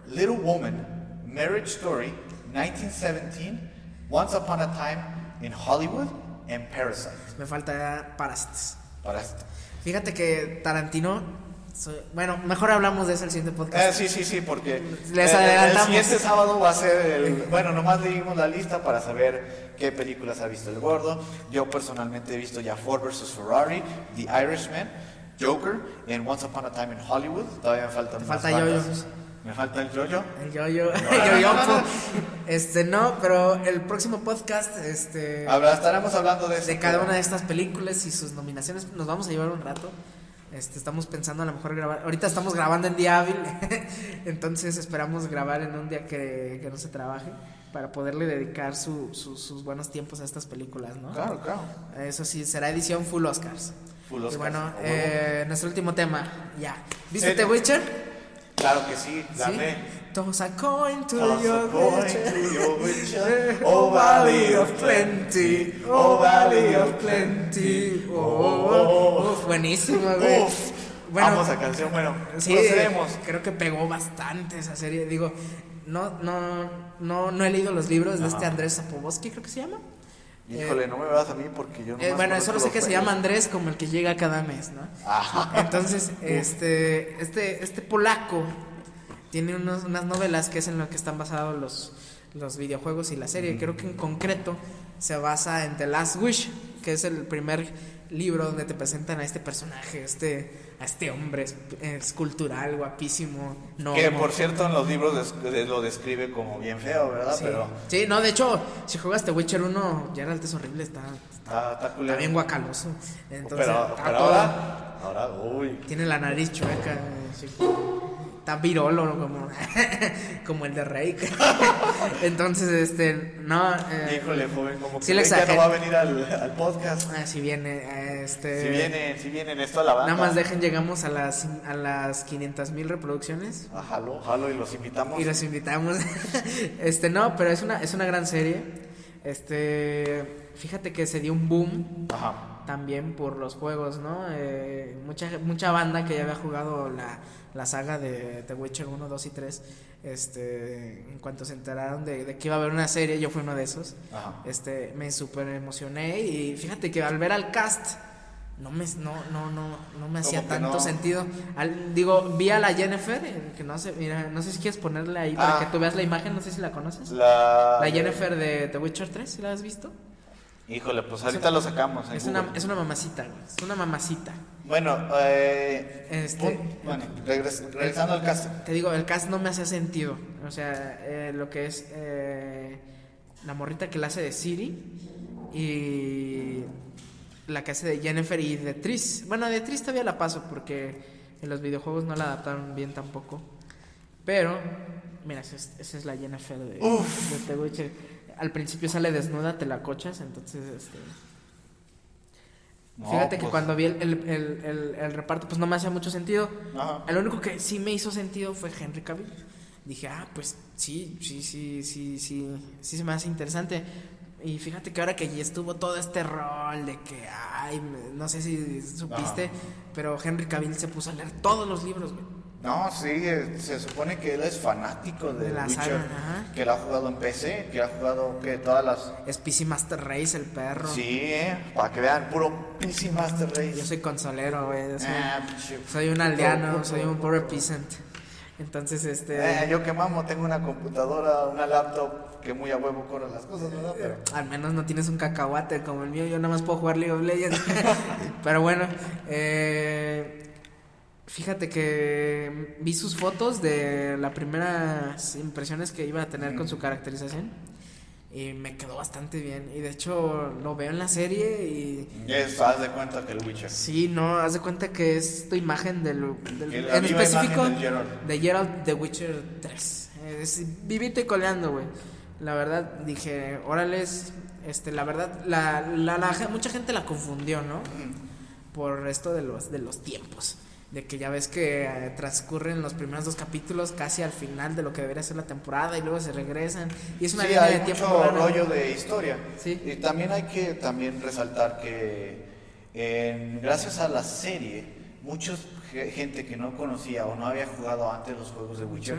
Little Woman, Marriage Story, 1917, Once Upon a Time in Hollywood, and Parasite. Me falta Parásitos. Para esto. Fíjate que Tarantino. soy- bueno, mejor hablamos de eso el siguiente Eh, podcast. sí, sí, sí, porque Les eh, adelantamos. el siguiente sábado va a ser el... Bueno, nomás leímos la lista para saber qué películas ha visto el gordo. Yo personalmente he visto ya Ford vs. Ferrari, The Irishman, Joker, and Once Upon a Time in Hollywood. Todavía me faltan Te falta. Me falta el yoyo. El yo-yo, el yo-yo. Este, no, pero el próximo podcast, este, Habla, estaremos hablando de eso. de cada una de estas películas y sus nominaciones, nos vamos a llevar un rato. Este, estamos pensando a lo mejor grabar. Ahorita estamos grabando en día hábil, entonces esperamos grabar en un día que, que no se trabaje para poderle dedicar su- su- sus buenos tiempos a estas películas, ¿no? Claro, claro. Eso sí, será edición full Oscars. Full Y Oscars, bueno, a huevo. eh, nuestro último tema, ya. ¿Viste Sí. The Witcher? Claro que sí, la ¿Sí? ve. Toss a coin to Toss a your coin to your Witcher. Oh valley of plenty, oh valley of plenty, oh, oh, oh. Uf, buenísimo, güey. Uf, Bueno, vamos a canción, bueno, Sí, procedemos. creo que pegó bastante esa serie. Digo, no, no, no, no he leído los libros de este. Andrés Zapoboski, creo que se llama. Híjole, no me veas a mí porque yo no Eh, bueno, solo sé que se llama Andrés como el que llega cada mes, ¿no? Ajá. Entonces, este, este, este polaco tiene unos- unas novelas que es en lo que están basados los, los videojuegos y la serie. Creo que en concreto se basa en The Last Wish, que es el primer libro donde te presentan a este personaje, este, a este hombre es- escultural, guapísimo, no. Que por cierto en los libros lo describe como bien feo, ¿verdad? Sí. Pero Sí, no, de hecho, si juegas The Witcher 1, Geralt es horrible, está, está, está está bien guacaloso. Entonces, pero pero ahora, ahora, uy. Tiene la nariz chueca. sí. Está virolo como, como el de Rey. Entonces, este, no. eh, Híjole, joven, como que sí le ya no va a venir al, al podcast. ah, si viene, este. Si viene, si viene en esto a la banda. Nada más dejen, llegamos a las, a las 500 mil reproducciones. Ah, jalo, jalo y los invitamos. Y los invitamos. este, no, pero es una, es una gran serie. Este, fíjate que se dio un boom Ajá. también por los juegos, ¿no? Eh, mucha, mucha banda que ya había jugado la, la saga de The Witcher 1, 2 y 3, este, en cuanto se enteraron de, de que iba a haber una serie, yo fui uno de esos, Ajá. este, me súper emocioné y fíjate que al ver al cast, no me, no, no, no, no me hacía tanto no? sentido. Al- digo, vi a la Jennifer, eh, que no sé, mira, no sé si quieres ponerle ahí para Ah. que tú veas la imagen, no sé si la conoces. La, La Jennifer de The Witcher 3, ¿sí la has visto? Híjole, pues ahorita lo sacamos. Es una, es una mamacita, güey, es una mamacita. Bueno, eh, Este- bueno, regres- regresando al caso. Te digo, el cast no me hacía sentido. O sea, eh, lo que es eh, la morrita que la hace de Siri y la que hace de Jennifer y de Tris. Bueno, de Tris todavía la paso porque en los videojuegos no la adaptaron bien tampoco. Pero, mira, esa es, esa es la Jennifer de, de The Witcher. Al principio sale desnuda, te la cochas, entonces, este... No, Fíjate que pues, cuando vi el, el- el- el- el reparto, pues no me hacía mucho sentido. Ajá. Lo único que sí me hizo sentido fue Henry Cavill. Dije, ah, pues sí, sí, sí, sí, sí, sí se me hace interesante. Y fíjate que ahora que ya estuvo todo este rol de que, ay, no sé si supiste, pero Henry Cavill se puso a leer todos los libros, güey. No, sí, se supone que él es fanático de, De la Witcher, saga, ajá. que él ha jugado en PC, que ha jugado que todas las... Es PC Master Race, el perro. Sí, eh, para que vean, puro PC Master Race. Yo soy consolero, güey. Soy, Ah, soy un aldeano, Puro- soy un pobre peasant. Entonces, este... Eh, yo que mamo, tengo una computadora, una laptop que muy a huevo corre las cosas, ¿verdad? Pero... Al menos no tienes un cacahuate como el mío, yo nada más puedo jugar League of Legends. Pero bueno, eh, fíjate que vi sus fotos de las primeras impresiones que iba a tener con su caracterización y me quedó bastante bien. Y de hecho lo veo en la serie y Es, haz de cuenta que el Witcher. sí, no, haz de cuenta que es tu imagen del, en específico imagen del Geralt. de Geralt The Witcher 3. Es vivito y coleando, güey. La verdad, dije, órales, este, la verdad, la, la, la mucha gente la confundió, ¿no? Por esto de los, de los tiempos. De que ya ves que eh, transcurren los primeros dos capítulos casi al final de lo que debería ser la temporada y luego se regresan. Y es una sí, línea hay de tiempo mucho rollo de historia. Sí. Y también hay que también resaltar que en- gracias a la serie, mucha gente que no conocía o no había jugado antes los juegos de Witcher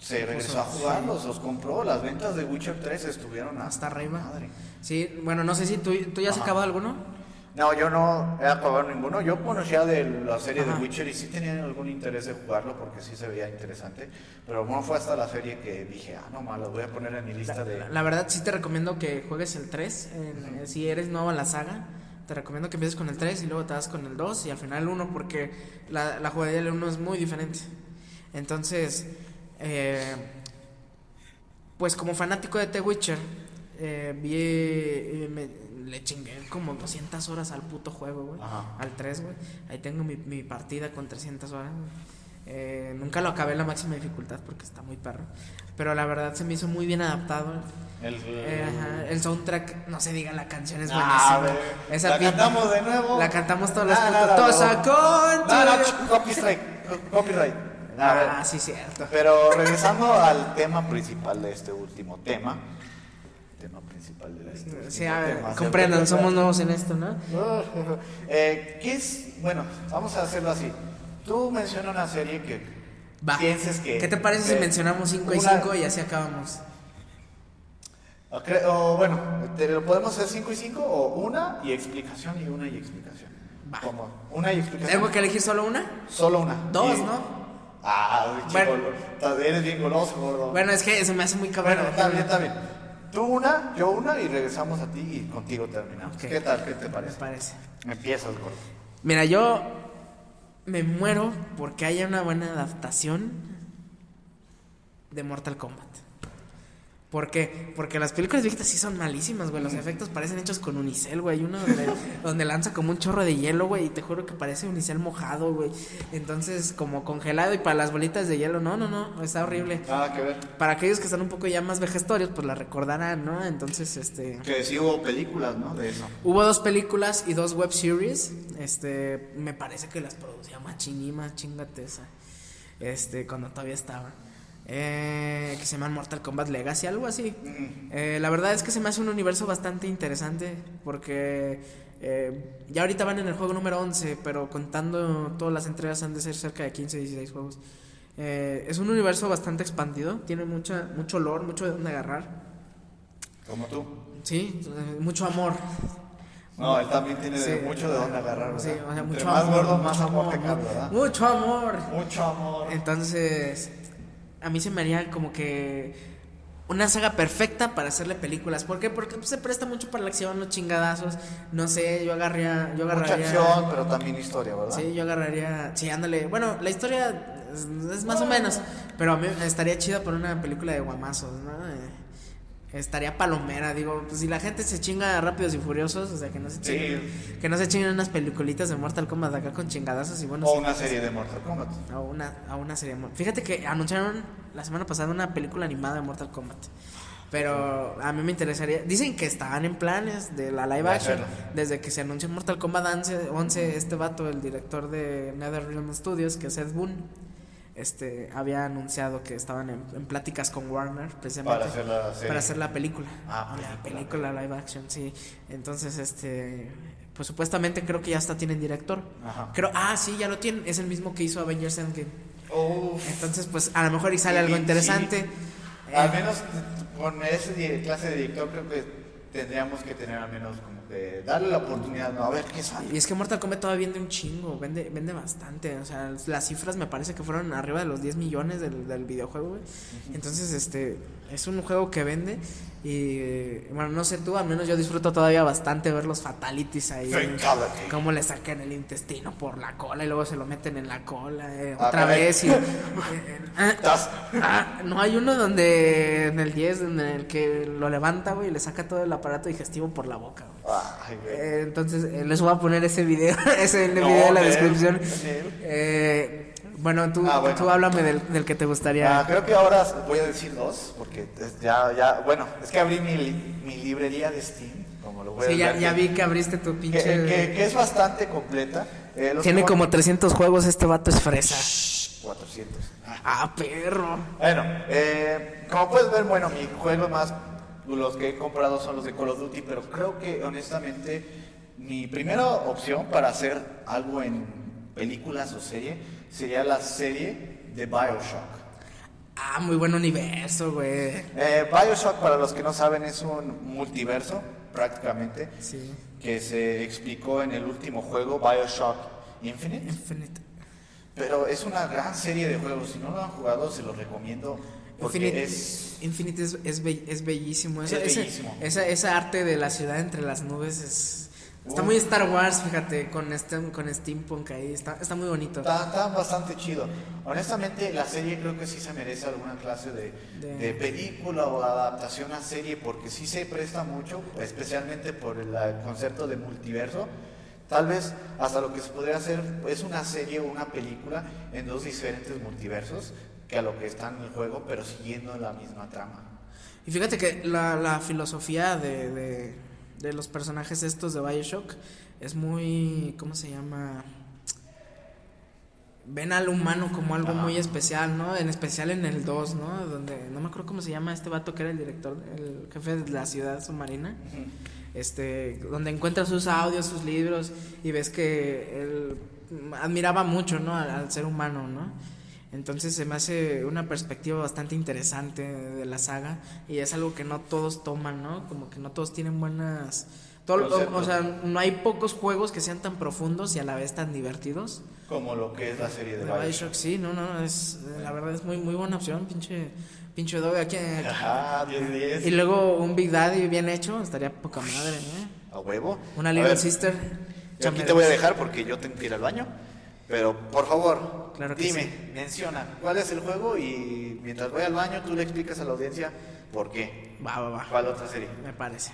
se regresó a jugarlos, los compró. Las ventas de Witcher 3 estuvieron Hasta arriba. Madre. Sí, bueno, no sé si tú, tú ya has Ajá. acabado alguno. No, yo no he acabado ninguno. Yo conocía de la serie Ajá. de Witcher y sí tenía algún interés de jugarlo porque sí se veía interesante. Pero no fue hasta la serie que dije, ah, no, malo, voy a poner en mi lista de. La, la verdad sí te recomiendo que juegues el 3. en- Si eres nuevo en la saga, te recomiendo que empieces con el 3 y luego te vas con el 2 y al final el 1 porque la, la jugabilidad del 1 es muy diferente. Entonces, eh, pues como fanático de The Witcher, eh, vi, eh, me- le chingué como 200 horas al puto juego, güey. Al 3, güey. Ahí tengo mi, mi partida con 300 horas. Eh, nunca lo acabé en la máxima dificultad porque está muy perro. Pero la verdad se me hizo muy bien adaptado. El, Eh, ajá, el soundtrack, no se diga, la canción es Ah, buenísima. Esa ¿La pinta- cantamos de nuevo? La cantamos todos los Ah, no. copyright. co- Copyright. A ver. Ah, sí, cierto. Pero regresando al tema principal de este último tema. Tema principal de este último Sí, a ver, tema. comprendan, somos nuevos en esto, ¿no? Eh, ¿Qué es? Bueno, vamos a hacerlo así. Tú menciona una serie que Va. pienses que. ¿Qué te parece si mencionamos 5 y una- 5 y así acabamos? O, bueno, te lo podemos hacer 5 y 5 o una y explicación y una y explicación. Va. ¿Cómo? Una y explicación. ¿Tengo que elegir solo una? Solo una. Dos, Y- ¿no? Ah, Bueno. chico, eres bien goloso, gordo. Bueno, es que se me hace muy cabrón. Bueno, está bien, está bien. Tú una, yo una y regresamos a ti y contigo terminamos. ¿Qué tal? ¿Qué te Me parece? parece. Empiezas, gordo. Mira, yo me muero porque haya una buena adaptación de Mortal Kombat. ¿Por qué? Porque las películas viejitas sí son malísimas, güey. Los efectos parecen hechos con unicel, güey. Hay uno donde, donde lanza como un chorro de hielo, güey. Y te juro que parece unicel mojado, güey. Entonces, como congelado y para las bolitas de hielo. No, no, no. Está horrible. Nada que ver. Para aquellos que están un poco ya más vejestorios, pues la recordarán, ¿no? Entonces, este... Que sí hubo películas, ¿no? De eso. Hubo dos películas y dos web series. Este, me parece que las producía Machinima, chingate esa. Este, cuando todavía estaba. Eh, que se llaman Mortal Kombat Legacy, algo así. Eh, la verdad es que se me hace un universo bastante interesante porque eh, ya ahorita van en el juego número 11, pero contando todas las entregas han de ser cerca de 15, 16 juegos. Eh, es un universo bastante expandido, tiene mucha, mucho lore, mucho de dónde agarrar. Como tú. Sí, mucho amor. No, él también tiene Sí. mucho de dónde agarrar, ¿verdad? Sí, o sea, Entre mucho más amor. gordo, más mucho amor te cabe, ¿verdad? Mucho amor. Mucho amor. Entonces, a mí se me haría como que una saga perfecta para hacerle películas. ¿Por qué? Porque pues, se presta mucho para la acción, los chingadazos. No sé, yo agarraría. Yo Mucha agarraría acción, pero también historia, ¿verdad? Sí, yo agarraría. Sí, ándale. Bueno, la historia es, es más o menos. Pero a mí estaría chida por una película de guamazos, ¿no? Estaría palomera, digo. Pues si la gente se chinga rápidos y furiosos, o sea, que no se Sí. chinguen. Que no se chinguen unas peliculitas de Mortal Kombat acá con chingadazos y bueno. O sí, una pues, serie de Mortal Kombat. A una, a una serie. de Fíjate que anunciaron la semana pasada una película animada de Mortal Kombat. Pero a mí me interesaría. Dicen que estaban en planes de la live action. Desde que se anunció Mortal Kombat 11, 11, este vato, el director de NetherRealm Studios, que es Ed Boon, este, había anunciado que estaban en, en pláticas con Warner precisamente Para hacer la serie. para hacer la película. Ah, la película. película live action, sí. Entonces, este, pues supuestamente creo que ya hasta tienen director. Ajá. Creo, ah, sí, ya lo tienen. Es el mismo que hizo Avengers Endgame. Uf. Entonces, pues a lo mejor y sale Sí, algo sí. interesante. Eh, Al menos con ese clase de director creo que tendríamos que tener al menos como que darle la oportunidad, ¿no? A ver qué sale. Y es que Mortal Kombat todavía vende un chingo, vende, vende bastante. O sea, las cifras me parece que fueron arriba de los 10 millones del, del videojuego, güey. Entonces, este, es un juego que vende. Y bueno, no sé tú, al menos yo disfruto todavía bastante ver los fatalities ahí. Fatality. Cómo le sacan el intestino por la cola y luego se lo meten en la cola eh, otra vez. Y, eh, eh, ah, Ah, no hay uno donde en el 10 en el que lo levanta, güey, y le saca todo el aparato digestivo por la boca, güey. Ay, güey. Eh, entonces eh, les voy a poner ese video, ese No, video en la descripción. Bueno, tú, Ah, bueno. tú háblame del, del que te gustaría. Ah, creo que ahora voy a decir dos, porque ya, ya, bueno, es que abrí mi, mi librería de Steam, como lo voy sí, a ya, ya vi que abriste tu pinche. que- que es bastante completa. Eh, Tiene como 300 juegos, este vato es fresa. 400. Ah. Ah, perro. Bueno, eh, como puedes ver, bueno, mi juego más, los que he comprado son los de Call of Duty, pero creo que honestamente mi primera opción para hacer algo en películas o serie sería la serie de Bioshock. Ah, muy buen universo, güey. Eh, Bioshock, para los que no saben, es un multiverso prácticamente Sí. que se explicó en el último juego, Bioshock Infinite. Infinite. Pero es una gran serie de juegos. Si no lo han jugado, se los recomiendo. Porque Infinite es. Infinite es, es, be- es bellísimo. Esa, Es bellísimo. Esa, esa arte de la ciudad entre las nubes es Está muy Star Wars, fíjate, con este, con Steampunk ahí, está, está muy bonito. Está, está bastante chido. Honestamente, la serie creo que sí se merece alguna clase de, De- de película o adaptación a serie, porque sí se presta mucho, especialmente por el concepto de multiverso. Tal vez hasta lo que se podría hacer es una serie o una película en dos diferentes multiversos que a lo que está en el juego, pero siguiendo la misma trama. Y fíjate que la, la filosofía de, de, de los personajes estos de Bioshock es muy, ¿cómo se llama? Ven al humano como algo muy especial, ¿no? En especial en el 2, ¿no? Donde, no me acuerdo cómo se llama este vato que era el director, el jefe de la ciudad submarina. este, donde encuentras sus audios, sus libros y ves que él admiraba mucho, ¿no? Al, al ser humano, ¿no? Entonces se me hace una perspectiva bastante interesante de la saga y es algo que no todos toman, ¿no? Como que no todos tienen buenas... todo- o, o sea, no hay pocos juegos que sean tan profundos y a la vez tan divertidos. Como lo que es la serie de De Bioshock. Bioshock, sí, no, no, es, la verdad es muy, muy buena opción, pinche, pinche Adobe. Aquí, aquí- Ajá, 10 de 10. Y luego un Big Daddy bien hecho, estaría poca madre, ¿eh? A huevo. Una Little Sister. Yo aquí te voy a dejar porque yo tengo que ir al baño. Pero por favor, Claro dime, sí. menciona cuál es el juego y mientras voy al baño tú le explicas a la audiencia por qué. Va, va, va. ¿Cuál otra serie? Me parece.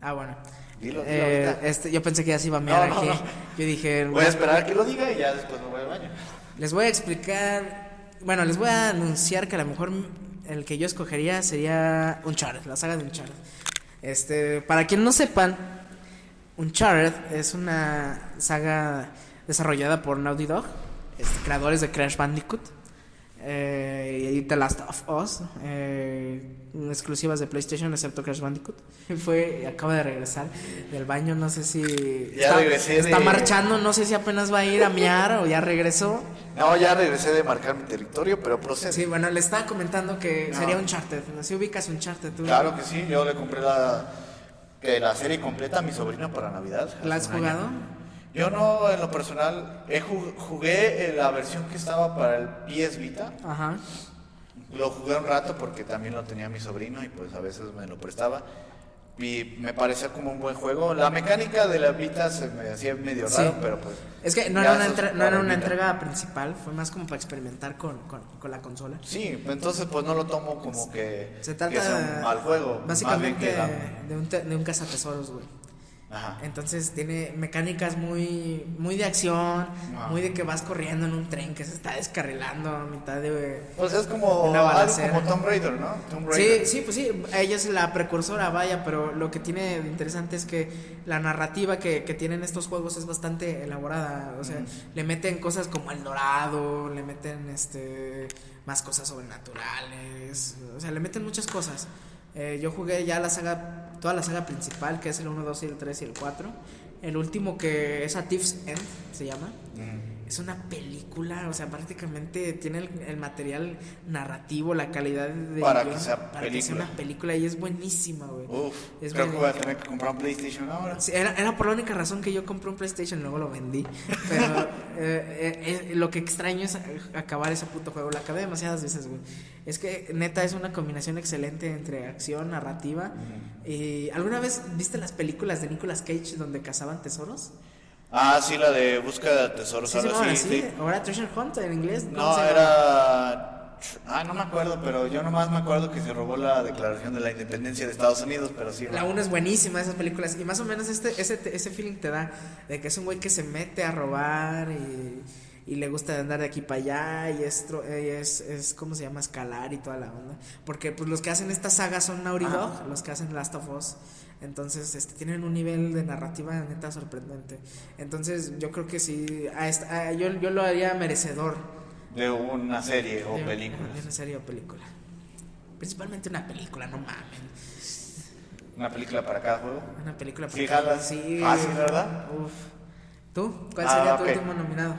Ah, bueno. Dilo, dilo Eh, este, yo pensé que ya se iba a mirar No, no, aquí. no. Yo dije, Voy a esperar a que lo diga y ya después me voy al baño. les voy a explicar. Bueno, les voy a anunciar que a lo mejor el que yo escogería sería Uncharted, la saga de Uncharted. Este, para quien no sepan, Uncharted es una saga desarrollada por Naughty Dog, este, creadores de Crash Bandicoot eh, y The Last of Us, eh, exclusivas de PlayStation excepto Crash Bandicoot. Fue, acaba de regresar del baño, no sé si Ya está, regresé está de- marchando, no sé si apenas va a ir a miar o ya regresó. No, ya regresé de marcar mi territorio, pero procede. Sí, bueno, le estaba comentando que No. sería Uncharted, ¿no? Si ubicas Uncharted tú. Claro que sí, yo le compré la, la serie completa a mi sobrino para Navidad. ¿La has año. jugado? Yo no, en lo personal, he ju- jugué eh, la versión que estaba para el PS Vita. Ajá. Lo jugué un rato porque también lo tenía mi sobrino y pues a veces me lo prestaba. Y me parecía como un buen juego. La mecánica de la Vita se me hacía medio Sí. raro, pero pues... Es que no era, una, entre- no era una entrega principal, fue más como para experimentar con, con, con la consola. Sí, entonces pues no lo tomo como que, Se trata que sea un mal juego. básicamente que la- de un, te- de un cazatesoros, güey. Ajá. Entonces tiene mecánicas muy, muy de acción, muy de que vas corriendo en un tren que se está descarrilando a mitad de... Pues es como Una balacera. como Tomb Raider, ¿no? Tomb Sí, Raider. sí, pues sí, ella es la precursora, vaya, pero lo que tiene de interesante es que la narrativa que, que tienen estos juegos es bastante elaborada, o sea, le meten cosas como el dorado, le meten este más cosas sobrenaturales, o sea, le meten muchas cosas. Eh, yo jugué ya la saga, toda la saga principal, que es el 1, 2, y el 3 y el 4. El último que es a Thief's End, se llama. Mm. Es una película, o sea, prácticamente tiene el, el material narrativo, la calidad de Para guion que sea para que sea una película y es buenísima, güey. Uf, Es creo que buena. voy a tener que comprar un PlayStation ahora. Sí, era, era por la única razón que yo compré un PlayStation y luego lo vendí. Pero eh, eh, eh, lo que extraño es acabar ese puto juego. Lo acabé demasiadas veces, güey. Es que neta es una combinación excelente entre acción, narrativa. y ¿Alguna vez viste las películas de Nicolas Cage donde cazaban tesoros? Ah, sí, la de búsqueda de tesoros. Sí, algo así, sí. Ahora Treasure Hunt en inglés. ¿cómo No, era... Ah, no me acuerdo, pero yo nomás me acuerdo que se robó la declaración de la independencia de Estados Unidos, pero sí. La 1 es buenísima, esas películas. Y más o menos este, ese, ese feeling te da de que es un güey que se mete a robar y, y le gusta andar de aquí para allá y es, es, es, ¿cómo se llama? Escalar y toda la onda. Porque pues los que hacen esta saga son Naughty Dog, los que hacen Last of Us. Entonces, este, tienen un nivel de narrativa neta sorprendente. Entonces, yo creo que sí, a esta- a- yo, yo lo haría merecedor De una serie o de- película. de una serie o película. Principalmente una película, no mames. Una película para cada juego. Una película para- jalas. Sí. Ah, sí, ¿verdad? Uf. ¿Tú? ¿Cuál Ah, sería tu último nominado?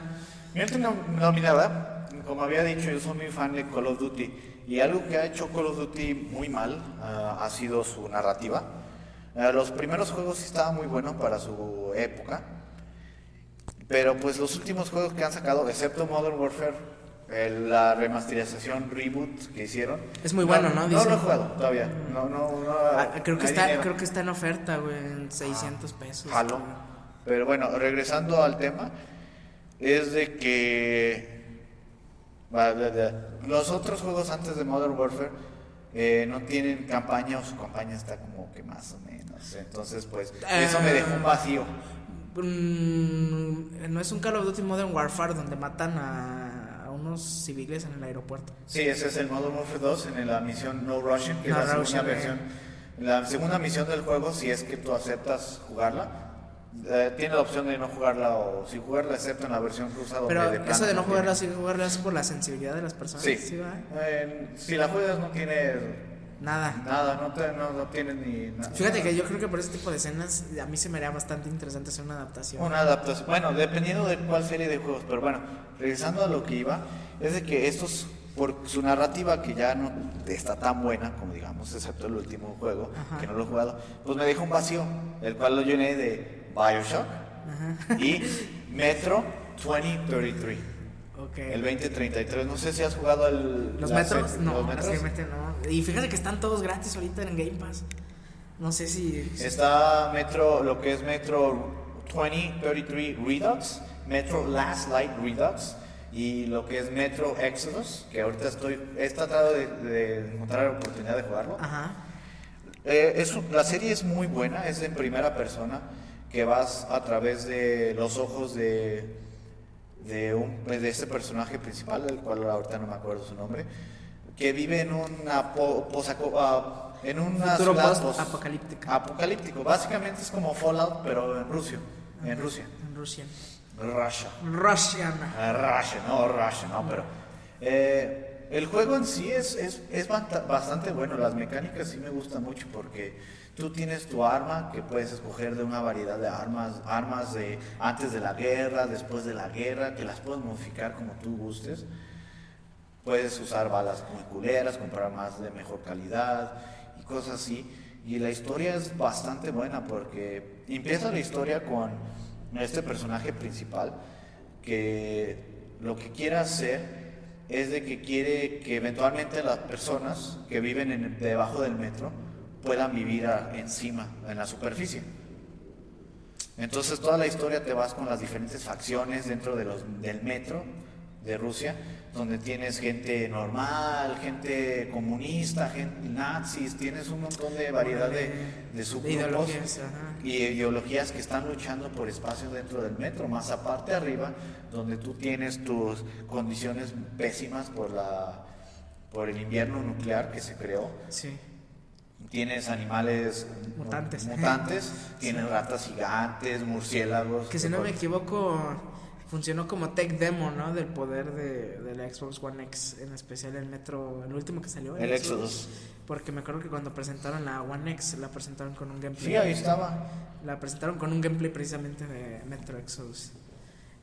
Mi última nominada, como había dicho, yo soy muy fan de Call of Duty. Y algo que ha hecho Call of Duty muy mal ah, ha sido su narrativa. Ah, los primeros juegos sí estaban muy buenos para su época. Pero pues los últimos juegos que han sacado, excepto Modern Warfare el- la remasterización reboot que hicieron. Es muy bueno, ¿no? No, lo he jugado todavía. No, no, no. Ah, creo, que está, dinero. creo que está en oferta, güey, en 600 pesos. Jalo. Pero bueno, regresando al tema, es de que los otros juegos antes de Modern Warfare eh, no tienen campaña o su campaña está como que más o menos. Entonces, pues, eso me dejó un vacío. Mm, no es un Call of Duty Modern Warfare donde matan a, a unos civiles en el aeropuerto. Sí, ese es el Modern Warfare 2 en la misión No Russian, que No es la Russian, segunda eh. versión. La segunda misión del juego, si es que tú aceptas jugarla, eh, tiene la opción de no jugarla o si jugarla excepto en la versión cruzada. Pero plano eso de no tiene. jugarla, sí jugarla es por la sensibilidad de las personas. Sí. Eh, si la juegas no tiene Nada. nada, no, te- no, no tiene ni nada. Fíjate que yo creo que por ese tipo de escenas a mí se me haría bastante interesante hacer una adaptación. Una adaptación. Bueno, dependiendo de cuál serie de juegos, pero bueno, regresando a lo que iba, es de que estos, por su narrativa que ya no está tan buena, como digamos, excepto el último juego, Ajá. que no lo he jugado, pues me deja un vacío, el cual lo llené de Bioshock y Metro 2033, Ok. el 2033. No sé si has jugado el, ¿Los metros? No, los metros. básicamente no. Y fíjate que están todos gratis ahorita en Game Pass. No sé si. Está Metro, lo que es Metro 2033 Redux, Metro Last Light Redux y lo que es Metro Exodus, que ahorita estoy, he tratado de, de encontrar la oportunidad de jugarlo. Ajá. Eh, es la serie es muy buena, es en primera persona, que vas a través de los ojos de, de, un, de este personaje principal, del cual ahorita no me acuerdo su nombre, que vive en una po- posaco- ah, en una ciudad post-apocalíptica. apocalíptico. Básicamente es como Fallout, pero en Rusia. En Rusia. En Rusia. Russia. Russian. Ah, Russia, no, Russia, no, pero. eh, el juego en sí es, es, es bastante bueno. Las mecánicas sí me gustan mucho porque tú tienes tu arma que puedes escoger de una variedad de armas, armas de antes de la guerra, después de la guerra, que las puedes modificar como tú gustes. Puedes usar balas muy culeras, comprar más de mejor calidad y cosas así. Y la historia es bastante buena porque empieza la historia con este personaje principal que lo que quiere hacer es de que quiere que eventualmente las personas que viven en- debajo del metro puedan vivir a- encima, en la superficie. Entonces toda la historia te vas con las diferentes facciones dentro de los, del metro de Rusia, donde tienes gente normal, gente comunista, gente nazis, tienes un montón de variedad de, de subgrupos y ideologías que están luchando por espacio dentro del metro, más aparte arriba, donde tú tienes tus condiciones pésimas por la por el invierno nuclear que se creó. Sí. Tienes animales Mutantes. mutantes, tienes ratas gigantes, murciélagos. Que si no me equivoco, funcionó como tech demo, ¿no? Del poder de, de la Xbox One X, en especial el Metro, el último que salió. El Exodus. Porque me acuerdo que cuando presentaron la One X, la presentaron con un gameplay. Sí, ahí estaba. La presentaron con un gameplay precisamente de Metro Exodus.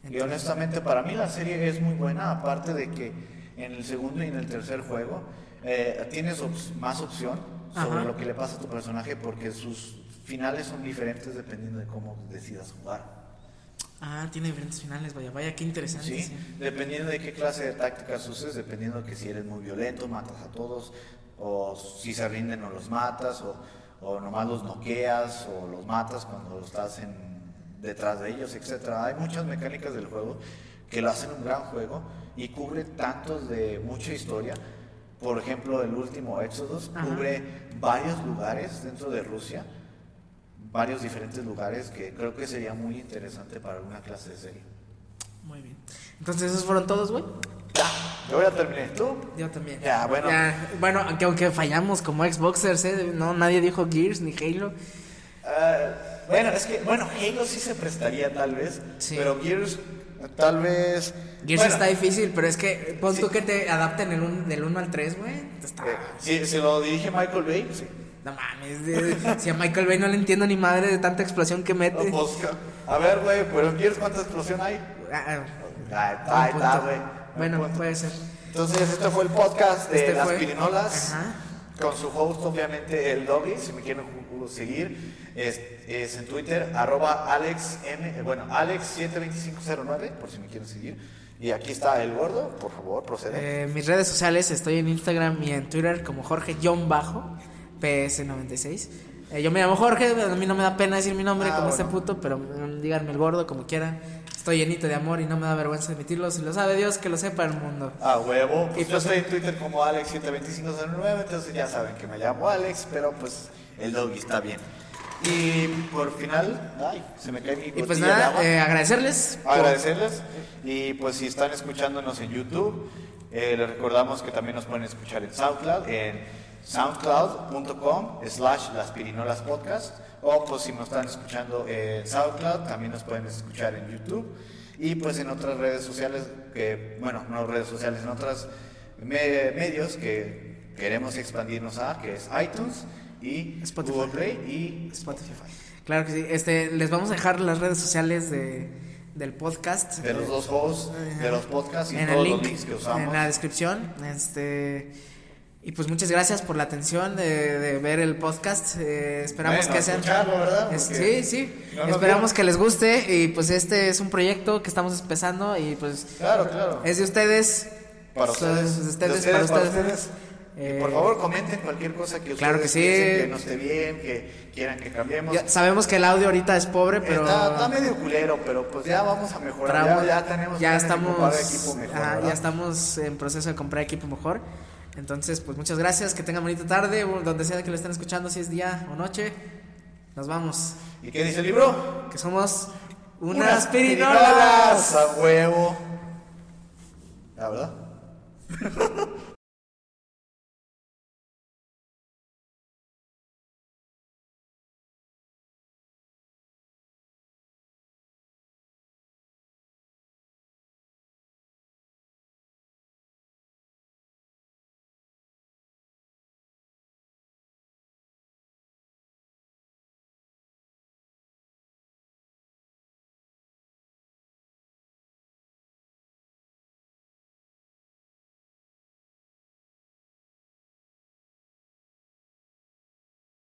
Y honestamente para mí la serie es muy buena, aparte de que en el segundo y en el tercer juego eh, tienes más opción sobre Ajá. lo que le pasa a tu personaje porque sus finales son diferentes dependiendo de cómo decidas jugar. Ah, tiene diferentes finales, vaya, vaya, qué interesante. ¿sí? sí. Dependiendo de qué clase de tácticas uses, dependiendo de que si eres muy violento, matas a todos, o si se rinden o los matas, o, o nomás los noqueas, o los matas cuando estás en, detrás de ellos, etcétera. Hay muchas mecánicas del juego que lo hacen un gran juego y cubre tantos de mucha historia. Por ejemplo, el último Exodus Ajá. cubre varios lugares dentro de Rusia, varios diferentes lugares que creo que sería muy interesante para alguna clase de serie. Muy bien. Entonces, ¿esos fueron todos, güey? Ya, yo ya terminé. ¿Tú? Yo también. Ya, bueno. Ya, bueno, aunque, aunque fallamos como Xboxers, ¿eh? No, nadie dijo Gears ni Halo. Ah, bueno, es que, bueno, Halo sí se prestaría tal vez, Sí. pero Gears tal vez... Gears bueno, está difícil, pero es que pon Sí. tú que te adapten el un- del 1 al 3, güey. Está... eh, si, si lo dirige Michael Bay, sí. No mames, de- si a Michael Bay no le entiendo ni madre de tanta explosión que mete. No, pues, a ver, güey, pero Gears ¿cuánta explosión hay? Ah, Ah, punto. güey. Bueno, puede ser. Entonces, este fue el podcast de Este Las fue- Pirinolas. Ajá. Con su host, obviamente, el Doggy. Si me quieren seguir, es, es en Twitter, arroba Alex M, eh, bueno, Alex72509, por si me quieren seguir. Y aquí está el gordo, por favor, procede. Eh, mis redes sociales, estoy en Instagram y en Twitter como Jorge-PS96. Eh, yo me llamo Jorge, a mí no me da pena decir mi nombre Ah, como este puto, pero mm, díganme el gordo como quieran. Estoy llenito de amor y no me da vergüenza admitirlo. Si lo sabe Dios, que lo sepa el mundo. Ah, huevo. Pues Y yo pues- estoy en Twitter como Alex72509, entonces ya saben que me llamo Alex, pero pues el doggy está bien. Y por final, ay, se me cae mi Y pues de nada, agua. eh, agradecerles. agradecerles y pues si están escuchándonos en YouTube, eh, les recordamos que también nos pueden escuchar en SoundCloud, en soundcloud.com slash las pirinolas podcast o pues si nos están escuchando en SoundCloud también nos pueden escuchar en YouTube y pues en otras redes sociales que, bueno, no redes sociales, en otros medios que queremos expandirnos a, que es iTunes y Spotify. Google Play y Spotify. Claro que sí. Este, les vamos a dejar las redes sociales de, del podcast. de los dos hosts, de los podcasts y en el todos link los links que usamos. en la descripción. Este y pues muchas gracias por la atención de, de ver el podcast. Eh, esperamos Bueno, que sean sí, sí. no esperamos que les guste y pues este es un proyecto que estamos empezando y pues Claro, claro. es de ustedes. Para ustedes. de ustedes, De para para ustedes. Y por Eh, favor, comenten cualquier cosa que ustedes claro que sí. que no esté bien, que quieran que cambiemos. ya sabemos que el audio ahorita es pobre, pero está, está medio culero, pero pues ya vamos a mejorar. Ya, ya tenemos ya estamos comprar equipo mejor, ya estamos en proceso de comprar equipo mejor entonces pues muchas gracias que tengan bonita tarde donde sea que lo estén escuchando si es día o noche nos vamos ¿Y qué dice el libro? que somos unas, pirinolas pirinolas a huevo. ¿La verdad?